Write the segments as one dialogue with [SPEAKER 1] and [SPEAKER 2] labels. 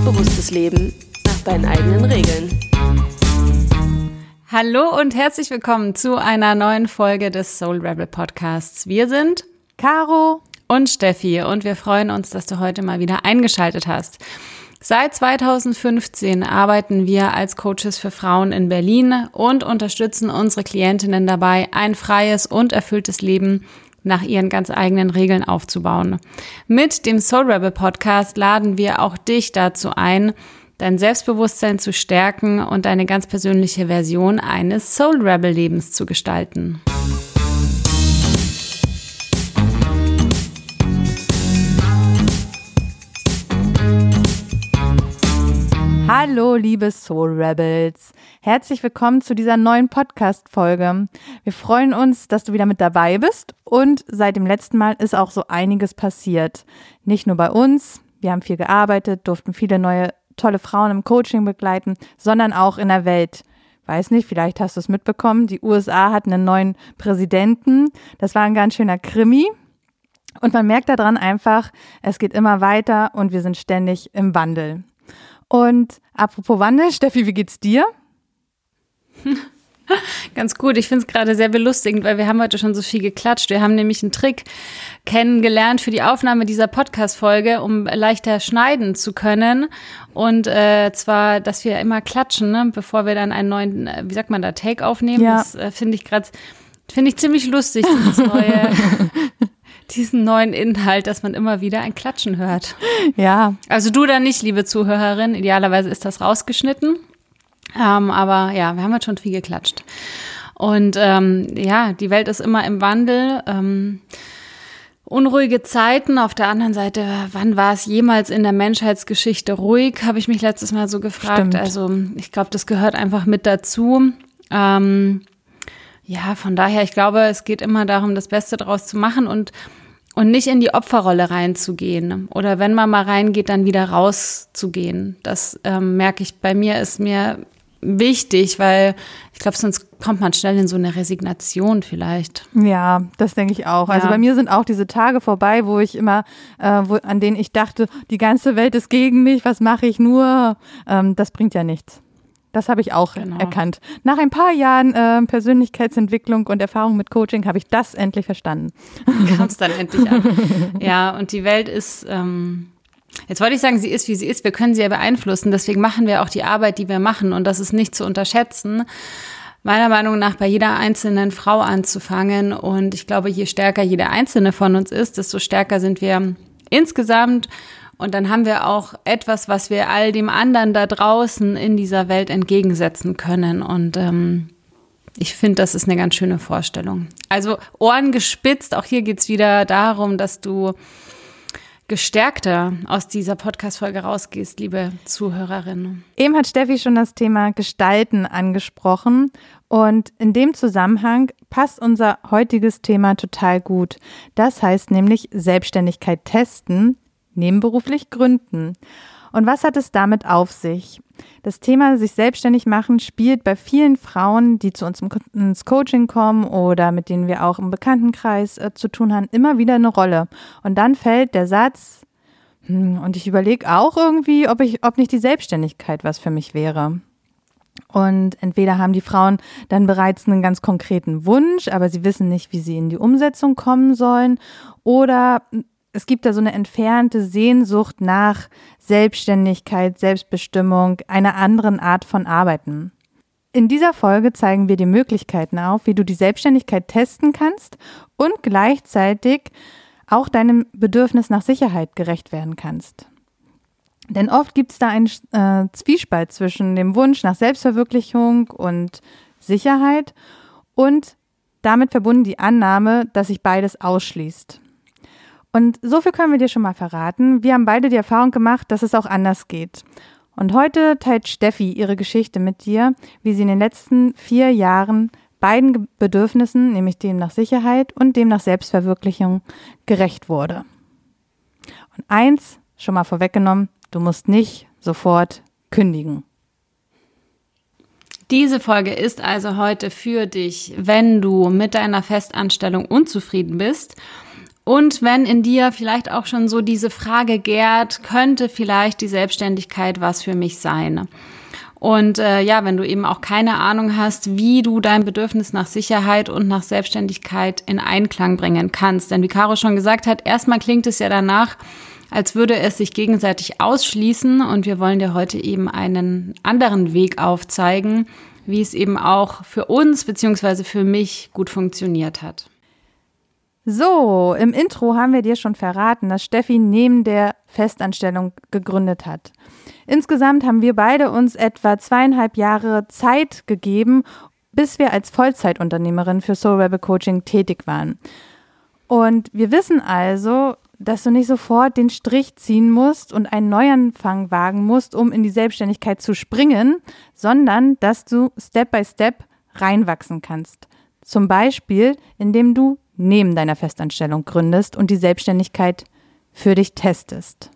[SPEAKER 1] selbstbewusstes Leben nach deinen eigenen Regeln.
[SPEAKER 2] Hallo und herzlich willkommen zu einer neuen Folge des Soul Rebel Podcasts. Wir sind
[SPEAKER 3] Caro
[SPEAKER 2] und Steffi und wir freuen uns, dass du heute mal wieder eingeschaltet hast. Seit 2015 arbeiten wir als Coaches für Frauen in Berlin und unterstützen unsere Klientinnen dabei, ein freies und erfülltes Leben nach ihren ganz eigenen Regeln aufzubauen. Mit dem Soul Rebel Podcast laden wir auch dich dazu ein, dein Selbstbewusstsein zu stärken und deine ganz persönliche Version eines Soul Rebel Lebens zu gestalten.
[SPEAKER 3] Hallo, liebe Soul Rebels. Herzlich willkommen zu dieser neuen Podcast-Folge. Wir freuen uns, dass du wieder mit dabei bist und seit dem letzten Mal ist auch so einiges passiert. Nicht nur bei uns, wir haben viel gearbeitet, durften viele neue tolle Frauen im Coaching begleiten, sondern auch in der Welt. Weiß nicht, vielleicht hast du es mitbekommen, die USA hatten einen neuen Präsidenten. Das war ein ganz schöner Krimi. Und man merkt daran einfach, es geht immer weiter und wir sind ständig im Wandel. Und apropos Wandel, Steffi, wie geht's dir?
[SPEAKER 2] Ganz gut. Ich finde es gerade sehr belustigend, weil wir haben heute schon so viel geklatscht. Wir haben nämlich einen Trick kennengelernt für die Aufnahme dieser Podcast-Folge, um leichter schneiden zu können. Und äh, zwar, dass wir immer klatschen, ne? bevor wir dann einen neuen, äh, wie sagt man da, Take aufnehmen. Ja. Das äh, finde ich gerade, finde ich ziemlich lustig, dieses neue diesen neuen Inhalt, dass man immer wieder ein Klatschen hört.
[SPEAKER 3] Ja.
[SPEAKER 2] Also du da nicht, liebe Zuhörerin. Idealerweise ist das rausgeschnitten. Ähm, aber ja, wir haben jetzt schon viel geklatscht. Und ähm, ja, die Welt ist immer im Wandel. Ähm, unruhige Zeiten. Auf der anderen Seite, wann war es jemals in der Menschheitsgeschichte ruhig, habe ich mich letztes Mal so gefragt. Stimmt. Also ich glaube, das gehört einfach mit dazu. Ähm, ja, von daher, ich glaube, es geht immer darum, das Beste draus zu machen und und nicht in die Opferrolle reinzugehen. Oder wenn man mal reingeht, dann wieder rauszugehen. Das ähm, merke ich bei mir, ist mir wichtig, weil ich glaube, sonst kommt man schnell in so eine Resignation vielleicht.
[SPEAKER 3] Ja, das denke ich auch. Also ja. Bei mir sind auch diese Tage vorbei, wo ich immer, äh, wo, an denen ich dachte, die ganze Welt ist gegen mich, was mache ich nur? Ähm, das bringt ja nichts. Das habe ich auch genau. erkannt. Nach ein paar Jahren äh, Persönlichkeitsentwicklung und Erfahrung mit Coaching habe ich das endlich verstanden.
[SPEAKER 2] Kam es dann endlich an. Ja, und die Welt ist, ähm, jetzt wollte ich sagen, sie ist, wie sie ist. Wir können sie ja beeinflussen. Deswegen machen wir auch die Arbeit, die wir machen. Und das ist nicht zu unterschätzen. Meiner Meinung nach bei jeder einzelnen Frau anzufangen. Und ich glaube, je stärker jede einzelne von uns ist, desto stärker sind wir insgesamt und dann haben wir auch etwas, was wir all dem anderen da draußen in dieser Welt entgegensetzen können. Und ähm, ich finde, das ist eine ganz schöne Vorstellung. Also Ohren gespitzt, auch hier geht es wieder darum, dass du gestärkter aus dieser Podcast-Folge rausgehst, liebe Zuhörerinnen.
[SPEAKER 3] Eben hat Steffi schon das Thema Gestalten angesprochen. Und in dem Zusammenhang passt unser heutiges Thema total gut. Das heißt nämlich Selbstständigkeit testen, nebenberuflich gründen. Und was hat es damit auf sich? Das Thema sich selbstständig machen spielt bei vielen Frauen, die zu uns ins Coaching kommen oder mit denen wir auch im Bekanntenkreis äh, zu tun haben, immer wieder eine Rolle. Und dann fällt der Satz, hm, und ich überlege auch irgendwie, ob ich, ob nicht die Selbstständigkeit was für mich wäre. Und entweder haben die Frauen dann bereits einen ganz konkreten Wunsch, aber sie wissen nicht, wie sie in die Umsetzung kommen sollen, oder es gibt da so eine entfernte Sehnsucht nach Selbstständigkeit, Selbstbestimmung, einer anderen Art von Arbeiten. In dieser Folge zeigen wir dir Möglichkeiten auf, wie du die Selbstständigkeit testen kannst und gleichzeitig auch deinem Bedürfnis nach Sicherheit gerecht werden kannst. Denn oft gibt es da einen äh, Zwiespalt zwischen dem Wunsch nach Selbstverwirklichung und Sicherheit und damit verbunden die Annahme, dass sich beides ausschließt. Und so viel können wir dir schon mal verraten. Wir haben beide die Erfahrung gemacht, dass es auch anders geht. Und heute teilt Steffi ihre Geschichte mit dir, wie sie in den letzten vier Jahren beiden Bedürfnissen, nämlich dem nach Sicherheit und dem nach Selbstverwirklichung, gerecht wurde. Und eins schon mal vorweggenommen, du musst nicht sofort kündigen.
[SPEAKER 2] Diese Folge ist also heute für dich, wenn du mit deiner Festanstellung unzufrieden bist Und wenn in dir vielleicht auch schon so diese Frage gärt, könnte vielleicht die Selbstständigkeit was für mich sein? Und äh, ja, wenn du eben auch keine Ahnung hast, wie du dein Bedürfnis nach Sicherheit und nach Selbstständigkeit in Einklang bringen kannst. Denn wie Caro schon gesagt hat, erstmal klingt es ja danach, als würde es sich gegenseitig ausschließen. Und wir wollen dir heute eben einen anderen Weg aufzeigen, wie es eben auch für uns beziehungsweise für mich gut funktioniert hat.
[SPEAKER 3] So, im Intro haben wir dir schon verraten, dass Steffi neben der Festanstellung gegründet hat. Insgesamt haben wir beide uns etwa zweieinhalb Jahre Zeit gegeben, bis wir als Vollzeitunternehmerin für Soul Rebel Coaching tätig waren. Und wir wissen also, dass du nicht sofort den Strich ziehen musst und einen Neuanfang wagen musst, um in die Selbstständigkeit zu springen, sondern dass du Step by Step reinwachsen kannst. Zum Beispiel, indem du neben deiner Festanstellung gründest und die Selbstständigkeit für dich testest.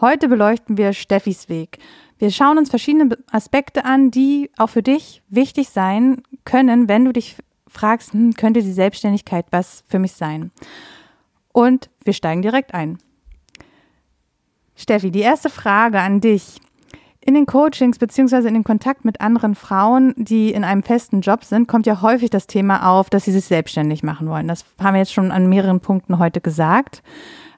[SPEAKER 3] Heute beleuchten wir Steffis Weg. Wir schauen uns verschiedene Aspekte an, die auch für dich wichtig sein können, wenn du dich fragst, hm, könnte die Selbstständigkeit was für mich sein? Und wir steigen direkt ein. Steffi, die erste Frage an dich. In den Coachings beziehungsweise in den Kontakt mit anderen Frauen, die in einem festen Job sind, kommt ja häufig das Thema auf, dass sie sich selbstständig machen wollen. Das haben wir jetzt schon an mehreren Punkten heute gesagt.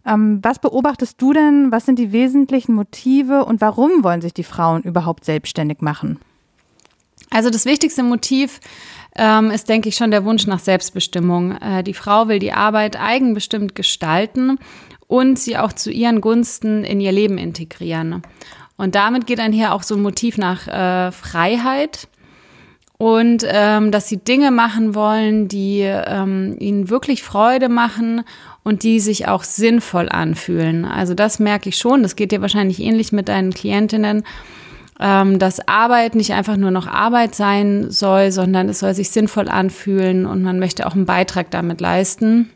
[SPEAKER 3] Ähm, was beobachtest du denn? Was sind die wesentlichen Motive und warum wollen sich die Frauen überhaupt selbstständig machen?
[SPEAKER 2] Also das wichtigste Motiv ähm, ist, denke ich, schon der Wunsch nach Selbstbestimmung. Äh, die Frau will die Arbeit eigenbestimmt gestalten und sie auch zu ihren Gunsten in ihr Leben integrieren. Und damit geht einher auch so ein Motiv nach äh, Freiheit und ähm, dass sie Dinge machen wollen, die ähm, ihnen wirklich Freude machen und die sich auch sinnvoll anfühlen. Also das merke ich schon. Das geht dir wahrscheinlich ähnlich mit deinen Klientinnen, ähm, dass Arbeit nicht einfach nur noch Arbeit sein soll, sondern es soll sich sinnvoll anfühlen und man möchte auch einen Beitrag damit leisten.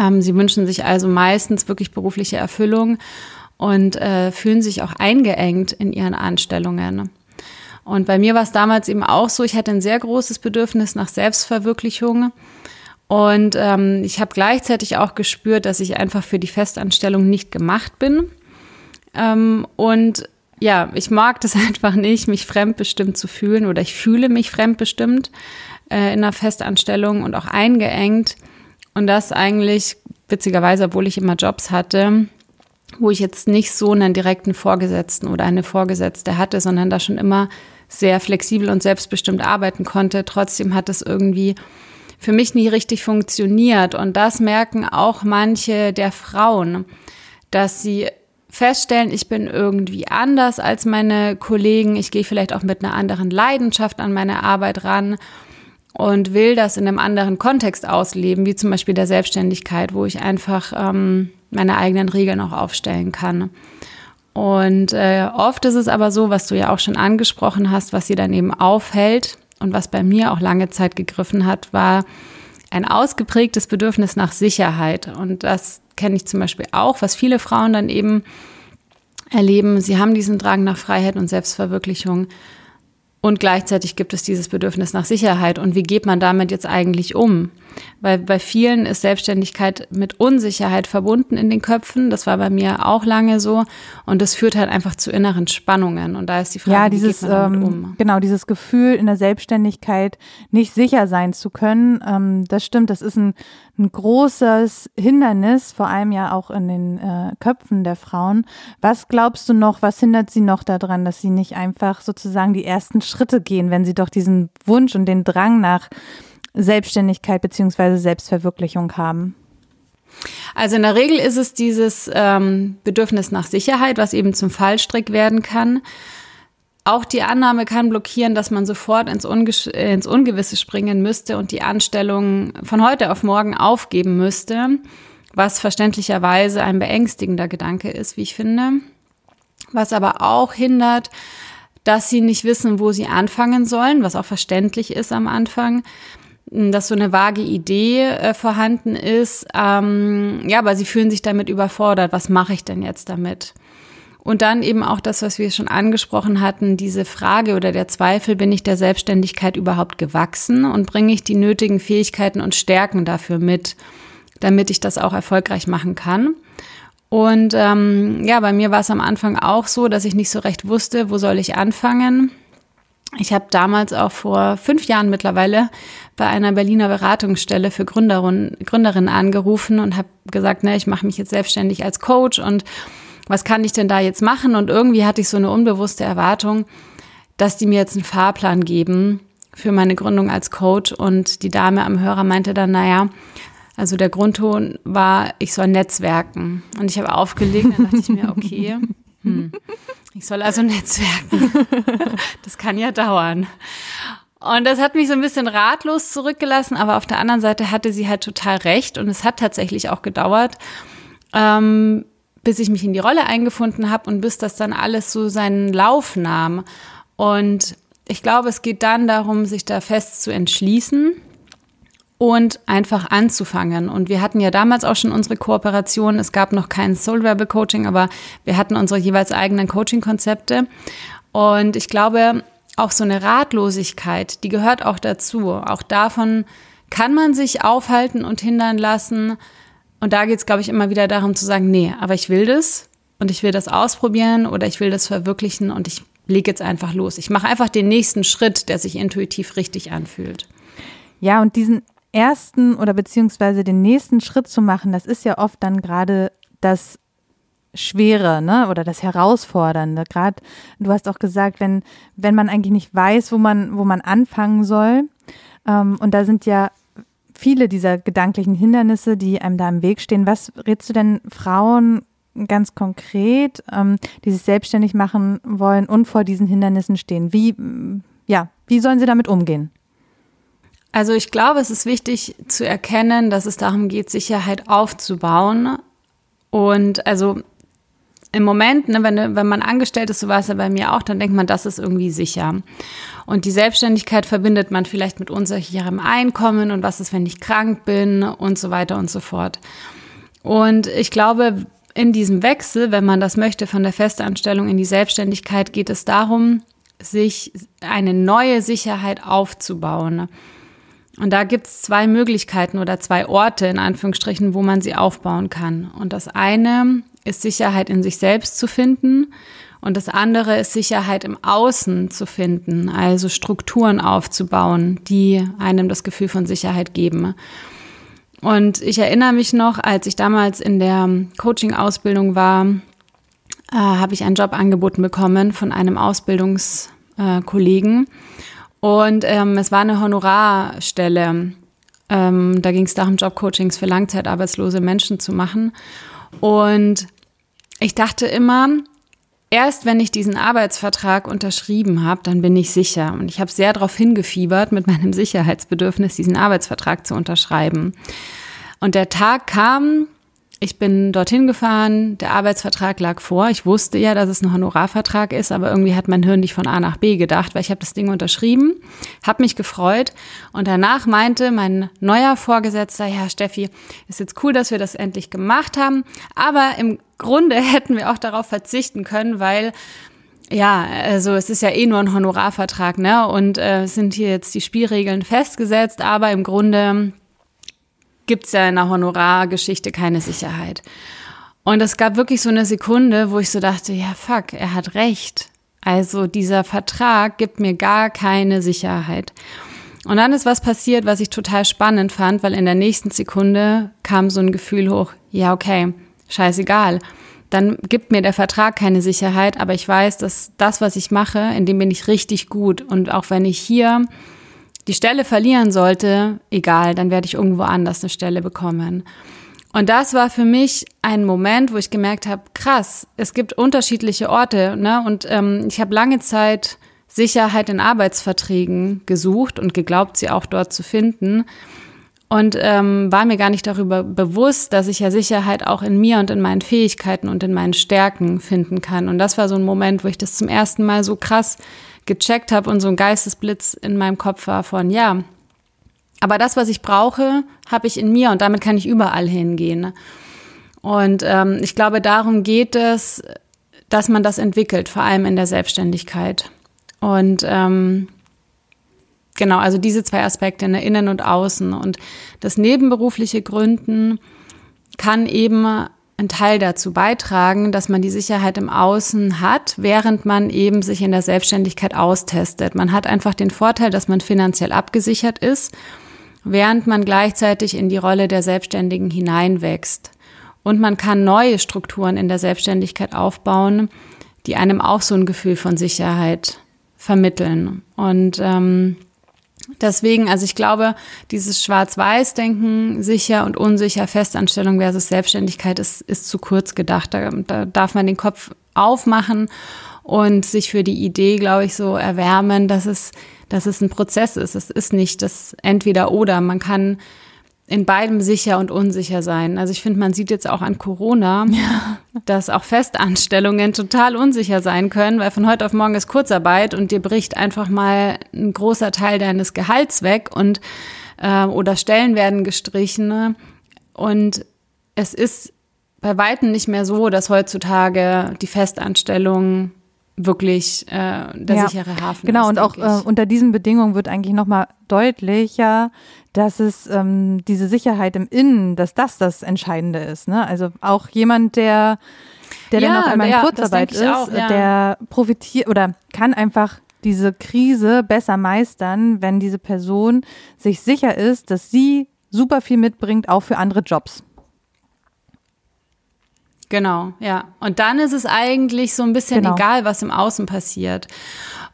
[SPEAKER 2] Ähm, sie wünschen sich also meistens wirklich berufliche Erfüllung und äh, fühlen sich auch eingeengt in ihren Anstellungen. Und bei mir war es damals eben auch so, ich hatte ein sehr großes Bedürfnis nach Selbstverwirklichung. Und ähm, ich habe gleichzeitig auch gespürt, dass ich einfach für die Festanstellung nicht gemacht bin. Ähm, und ja, ich mag das einfach nicht, mich fremdbestimmt zu fühlen oder ich fühle mich fremdbestimmt äh, in einer Festanstellung und auch eingeengt. Und das eigentlich, witzigerweise, obwohl ich immer Jobs hatte, wo ich jetzt nicht so einen direkten Vorgesetzten oder eine Vorgesetzte hatte, sondern da schon immer sehr flexibel und selbstbestimmt arbeiten konnte. Trotzdem hat es irgendwie für mich nie richtig funktioniert. Und das merken auch manche der Frauen, dass sie feststellen, ich bin irgendwie anders als meine Kollegen. Ich gehe vielleicht auch mit einer anderen Leidenschaft an meine Arbeit ran und will das in einem anderen Kontext ausleben, wie zum Beispiel der Selbstständigkeit, wo ich einfach ähm, meine eigenen Regeln auch aufstellen kann. Und äh, oft ist es aber so, was du ja auch schon angesprochen hast, was sie dann eben aufhält und was bei mir auch lange Zeit gegriffen hat, war ein ausgeprägtes Bedürfnis nach Sicherheit. Und das kenne ich zum Beispiel auch, was viele Frauen dann eben erleben. Sie haben diesen Drang nach Freiheit und Selbstverwirklichung und gleichzeitig gibt es dieses Bedürfnis nach Sicherheit. Und wie geht man damit jetzt eigentlich um? Weil bei vielen ist Selbstständigkeit mit Unsicherheit verbunden in den Köpfen. Das war bei mir auch lange so. Und das führt halt einfach zu inneren Spannungen. Und da ist die Frage,
[SPEAKER 3] ja, dieses, wie geht man damit ähm, um? Genau, dieses Gefühl in der Selbstständigkeit nicht sicher sein zu können. Ähm, das stimmt, das ist ein, ein großes Hindernis, vor allem ja auch in den äh, Köpfen der Frauen. Was glaubst du noch, was hindert sie noch daran, dass sie nicht einfach sozusagen die ersten Schritte gehen, wenn sie doch diesen Wunsch und den Drang nach Selbstständigkeit beziehungsweise Selbstverwirklichung haben?
[SPEAKER 2] Also in der Regel ist es dieses ähm, Bedürfnis nach Sicherheit, was eben zum Fallstrick werden kann. Auch die Annahme kann blockieren, dass man sofort ins, Unge ins Ungewisse springen müsste und die Anstellung von heute auf morgen aufgeben müsste, was verständlicherweise ein beängstigender Gedanke ist, wie ich finde. Was aber auch hindert, dass sie nicht wissen, wo sie anfangen sollen, was auch verständlich ist am Anfang, dass so eine vage Idee äh, vorhanden ist. Ähm, ja, aber sie fühlen sich damit überfordert. Was mache ich denn jetzt damit? Und dann eben auch das, was wir schon angesprochen hatten, diese Frage oder der Zweifel, bin ich der Selbstständigkeit überhaupt gewachsen und bringe ich die nötigen Fähigkeiten und Stärken dafür mit? damit ich das auch erfolgreich machen kann. Und ähm, ja, bei mir war es am Anfang auch so, dass ich nicht so recht wusste, wo soll ich anfangen. Ich habe damals auch vor fünf Jahren mittlerweile bei einer Berliner Beratungsstelle für Gründerin, Gründerinnen angerufen und habe gesagt, ne, ich mache mich jetzt selbstständig als Coach und was kann ich denn da jetzt machen? Und irgendwie hatte ich so eine unbewusste Erwartung, dass die mir jetzt einen Fahrplan geben für meine Gründung als Coach. Und die Dame am Hörer meinte dann, naja, also der Grundton war, ich soll netzwerken. Und ich habe aufgelegt, dann dachte ich mir, okay, hm, ich soll also netzwerken. Das kann ja dauern. Und das hat mich so ein bisschen ratlos zurückgelassen, aber auf der anderen Seite hatte sie halt total recht und es hat tatsächlich auch gedauert, ähm, bis ich mich in die Rolle eingefunden habe und bis das dann alles so seinen Lauf nahm. Und ich glaube, es geht dann darum, sich da fest zu entschließen und einfach anzufangen. Und wir hatten ja damals auch schon unsere Kooperation. Es gab noch kein Soul Rebel Coaching, aber wir hatten unsere jeweils eigenen Coaching-Konzepte. Und ich glaube, auch so eine Ratlosigkeit, die gehört auch dazu. Auch davon kann man sich aufhalten und hindern lassen. Und da geht es, glaube ich, immer wieder darum zu sagen, nee, aber ich will das und ich will das ausprobieren oder ich will das verwirklichen und ich lege jetzt einfach los. Ich mache einfach den nächsten Schritt, der sich intuitiv richtig anfühlt.
[SPEAKER 3] Ja, und diesen ersten oder beziehungsweise den nächsten Schritt zu machen, das ist ja oft dann gerade das Schwere, ne? Oder das Herausfordernde. Gerade, du hast auch gesagt, wenn, wenn man eigentlich nicht weiß, wo man, wo man anfangen soll. Ähm, und da sind ja viele dieser gedanklichen Hindernisse, die einem da im Weg stehen. Was rätst du denn Frauen ganz konkret, ähm, die sich selbstständig machen wollen und vor diesen Hindernissen stehen? Wie, ja, wie sollen sie damit umgehen?
[SPEAKER 2] Also ich glaube, es ist wichtig zu erkennen, dass es darum geht, Sicherheit aufzubauen. Und also im Moment, ne, wenn, wenn man angestellt ist, so war es ja bei mir auch, dann denkt man, das ist irgendwie sicher. Und die Selbstständigkeit verbindet man vielleicht mit unsicherem Einkommen und was ist, wenn ich krank bin und so weiter und so fort. Und ich glaube, in diesem Wechsel, wenn man das möchte, von der Festanstellung in die Selbstständigkeit, geht es darum, sich eine neue Sicherheit aufzubauen. Und da gibt es zwei Möglichkeiten oder zwei Orte in Anführungsstrichen, wo man sie aufbauen kann. Und das eine ist Sicherheit in sich selbst zu finden und das andere ist Sicherheit im Außen zu finden, also Strukturen aufzubauen, die einem das Gefühl von Sicherheit geben. Und ich erinnere mich noch, als ich damals in der Coaching-Ausbildung war, äh, habe ich einen Job angeboten bekommen von einem Ausbildungskollegen. Und ähm, es war eine Honorarstelle. Ähm, da ging es darum, Jobcoachings für langzeitarbeitslose Menschen zu machen. Und ich dachte immer, erst wenn ich diesen Arbeitsvertrag unterschrieben habe, dann bin ich sicher. Und ich habe sehr darauf hingefiebert, mit meinem Sicherheitsbedürfnis diesen Arbeitsvertrag zu unterschreiben. Und der Tag kam, ich bin dorthin gefahren, der Arbeitsvertrag lag vor. Ich wusste ja, dass es ein Honorarvertrag ist, aber irgendwie hat mein Hirn nicht von A nach B gedacht, weil ich habe das Ding unterschrieben, habe mich gefreut und danach meinte mein neuer Vorgesetzter, ja Steffi, ist jetzt cool, dass wir das endlich gemacht haben, aber im Grunde hätten wir auch darauf verzichten können, weil ja, also es ist ja eh nur ein Honorarvertrag, ne? Und äh, sind hier jetzt die Spielregeln festgesetzt, aber im Grunde gibt es ja in der Honorargeschichte keine Sicherheit. Und es gab wirklich so eine Sekunde, wo ich so dachte, ja, fuck, er hat recht. Also dieser Vertrag gibt mir gar keine Sicherheit. Und dann ist was passiert, was ich total spannend fand, weil in der nächsten Sekunde kam so ein Gefühl hoch, ja, okay, scheißegal. Dann gibt mir der Vertrag keine Sicherheit, aber ich weiß, dass das, was ich mache, in dem bin ich richtig gut. Und auch wenn ich hier die Stelle verlieren sollte, egal, dann werde ich irgendwo anders eine Stelle bekommen. Und das war für mich ein Moment, wo ich gemerkt habe, krass, es gibt unterschiedliche Orte. Ne? Und ähm, ich habe lange Zeit Sicherheit in Arbeitsverträgen gesucht und geglaubt, sie auch dort zu finden. Und ähm, war mir gar nicht darüber bewusst, dass ich ja Sicherheit auch in mir und in meinen Fähigkeiten und in meinen Stärken finden kann. Und das war so ein Moment, wo ich das zum ersten Mal so krass gecheckt habe und so ein Geistesblitz in meinem Kopf war von, ja, aber das, was ich brauche, habe ich in mir und damit kann ich überall hingehen. Und ähm, ich glaube, darum geht es, dass man das entwickelt, vor allem in der Selbstständigkeit. Und ähm, genau, also diese zwei Aspekte, ne, innen und außen. Und das nebenberufliche Gründen kann eben ein Teil dazu beitragen, dass man die Sicherheit im Außen hat, während man eben sich in der Selbstständigkeit austestet. Man hat einfach den Vorteil, dass man finanziell abgesichert ist, während man gleichzeitig in die Rolle der Selbstständigen hineinwächst. Und man kann neue Strukturen in der Selbstständigkeit aufbauen, die einem auch so ein Gefühl von Sicherheit vermitteln. Und ähm, Deswegen, also ich glaube, dieses Schwarz-Weiß-Denken, sicher und unsicher, Festanstellung versus Selbstständigkeit ist, ist zu kurz gedacht. Da, da darf man den Kopf aufmachen und sich für die Idee, glaube ich, so erwärmen, dass es, dass es ein Prozess ist. Es ist nicht das Entweder-Oder. Man kann in beidem sicher und unsicher sein. Also ich finde, man sieht jetzt auch an Corona, ja. dass auch Festanstellungen total unsicher sein können, weil von heute auf morgen ist Kurzarbeit und dir bricht einfach mal ein großer Teil deines Gehalts weg und äh, oder Stellen werden gestrichen. Und es ist bei weitem nicht mehr so, dass heutzutage die Festanstellung wirklich äh, der
[SPEAKER 3] ja,
[SPEAKER 2] sichere Hafen
[SPEAKER 3] genau,
[SPEAKER 2] ist.
[SPEAKER 3] Genau, und auch äh, unter diesen Bedingungen wird eigentlich nochmal deutlicher, dass es ähm, diese Sicherheit im Innen, dass das das Entscheidende ist. Ne? Also auch jemand, der, der ja, dann auf einmal in ja, Kurzarbeit ist, auch, der profitiert oder kann einfach diese Krise besser meistern, wenn diese Person sich sicher ist, dass sie super viel mitbringt, auch für andere Jobs.
[SPEAKER 2] Genau, ja. Und dann ist es eigentlich so ein bisschen genau. egal, was im Außen passiert.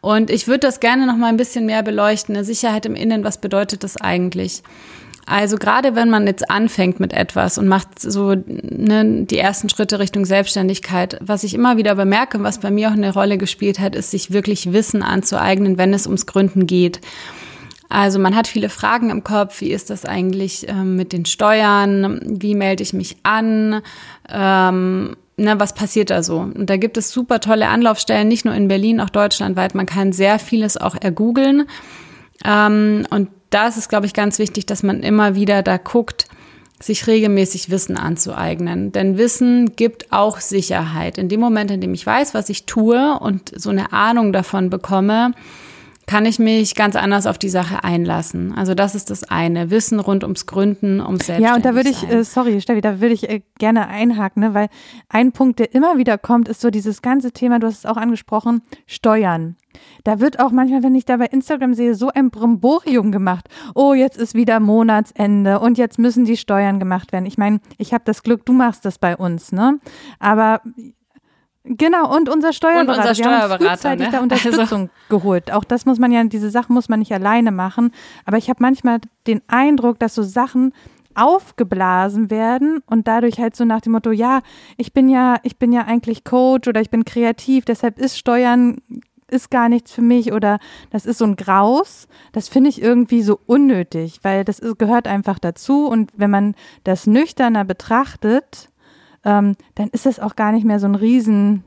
[SPEAKER 2] Und ich würde das gerne noch mal ein bisschen mehr beleuchten. Eine Sicherheit im Innen, was bedeutet das eigentlich? Also gerade wenn man jetzt anfängt mit etwas und macht so ne, die ersten Schritte Richtung Selbstständigkeit, was ich immer wieder bemerke, was bei mir auch eine Rolle gespielt hat, ist, sich wirklich Wissen anzueignen, wenn es ums Gründen geht. Also man hat viele Fragen im Kopf. Wie ist das eigentlich ähm, mit den Steuern? Wie melde ich mich an? Ähm, na, was passiert da so? Und da gibt es super tolle Anlaufstellen, nicht nur in Berlin, auch deutschlandweit. Man kann sehr vieles auch ergoogeln. Ähm, und da ist es, glaube ich, ganz wichtig, dass man immer wieder da guckt, sich regelmäßig Wissen anzueignen. Denn Wissen gibt auch Sicherheit. In dem Moment, in dem ich weiß, was ich tue und so eine Ahnung davon bekomme, kann ich mich ganz anders auf die Sache einlassen. Also das ist das eine. Wissen rund ums Gründen, ums Selbstständigsein.
[SPEAKER 3] Ja, und da würde ich, äh, sorry, Steffi, da würde ich äh, gerne einhaken, ne? weil ein Punkt, der immer wieder kommt, ist so dieses ganze Thema, du hast es auch angesprochen, Steuern. Da wird auch manchmal, wenn ich da bei Instagram sehe, so ein Brimborium gemacht. Oh, jetzt ist wieder Monatsende und jetzt müssen die Steuern gemacht werden. Ich meine, ich habe das Glück, du machst das bei uns, ne? Aber Genau, und unser Steuerberater. Und unser Steuerberater. Wir haben frühzeitig ne? da Unterstützung also. geholt. Auch das muss man ja, diese Sachen muss man nicht alleine machen. Aber ich habe manchmal den Eindruck, dass so Sachen aufgeblasen werden und dadurch halt so nach dem Motto, ja, ich bin ja, ich bin ja eigentlich Coach oder ich bin kreativ, deshalb ist Steuern ist gar nichts für mich oder das ist so ein Graus. Das finde ich irgendwie so unnötig, weil das ist, gehört einfach dazu und wenn man das nüchterner betrachtet, ähm, dann ist das auch gar nicht mehr so ein riesen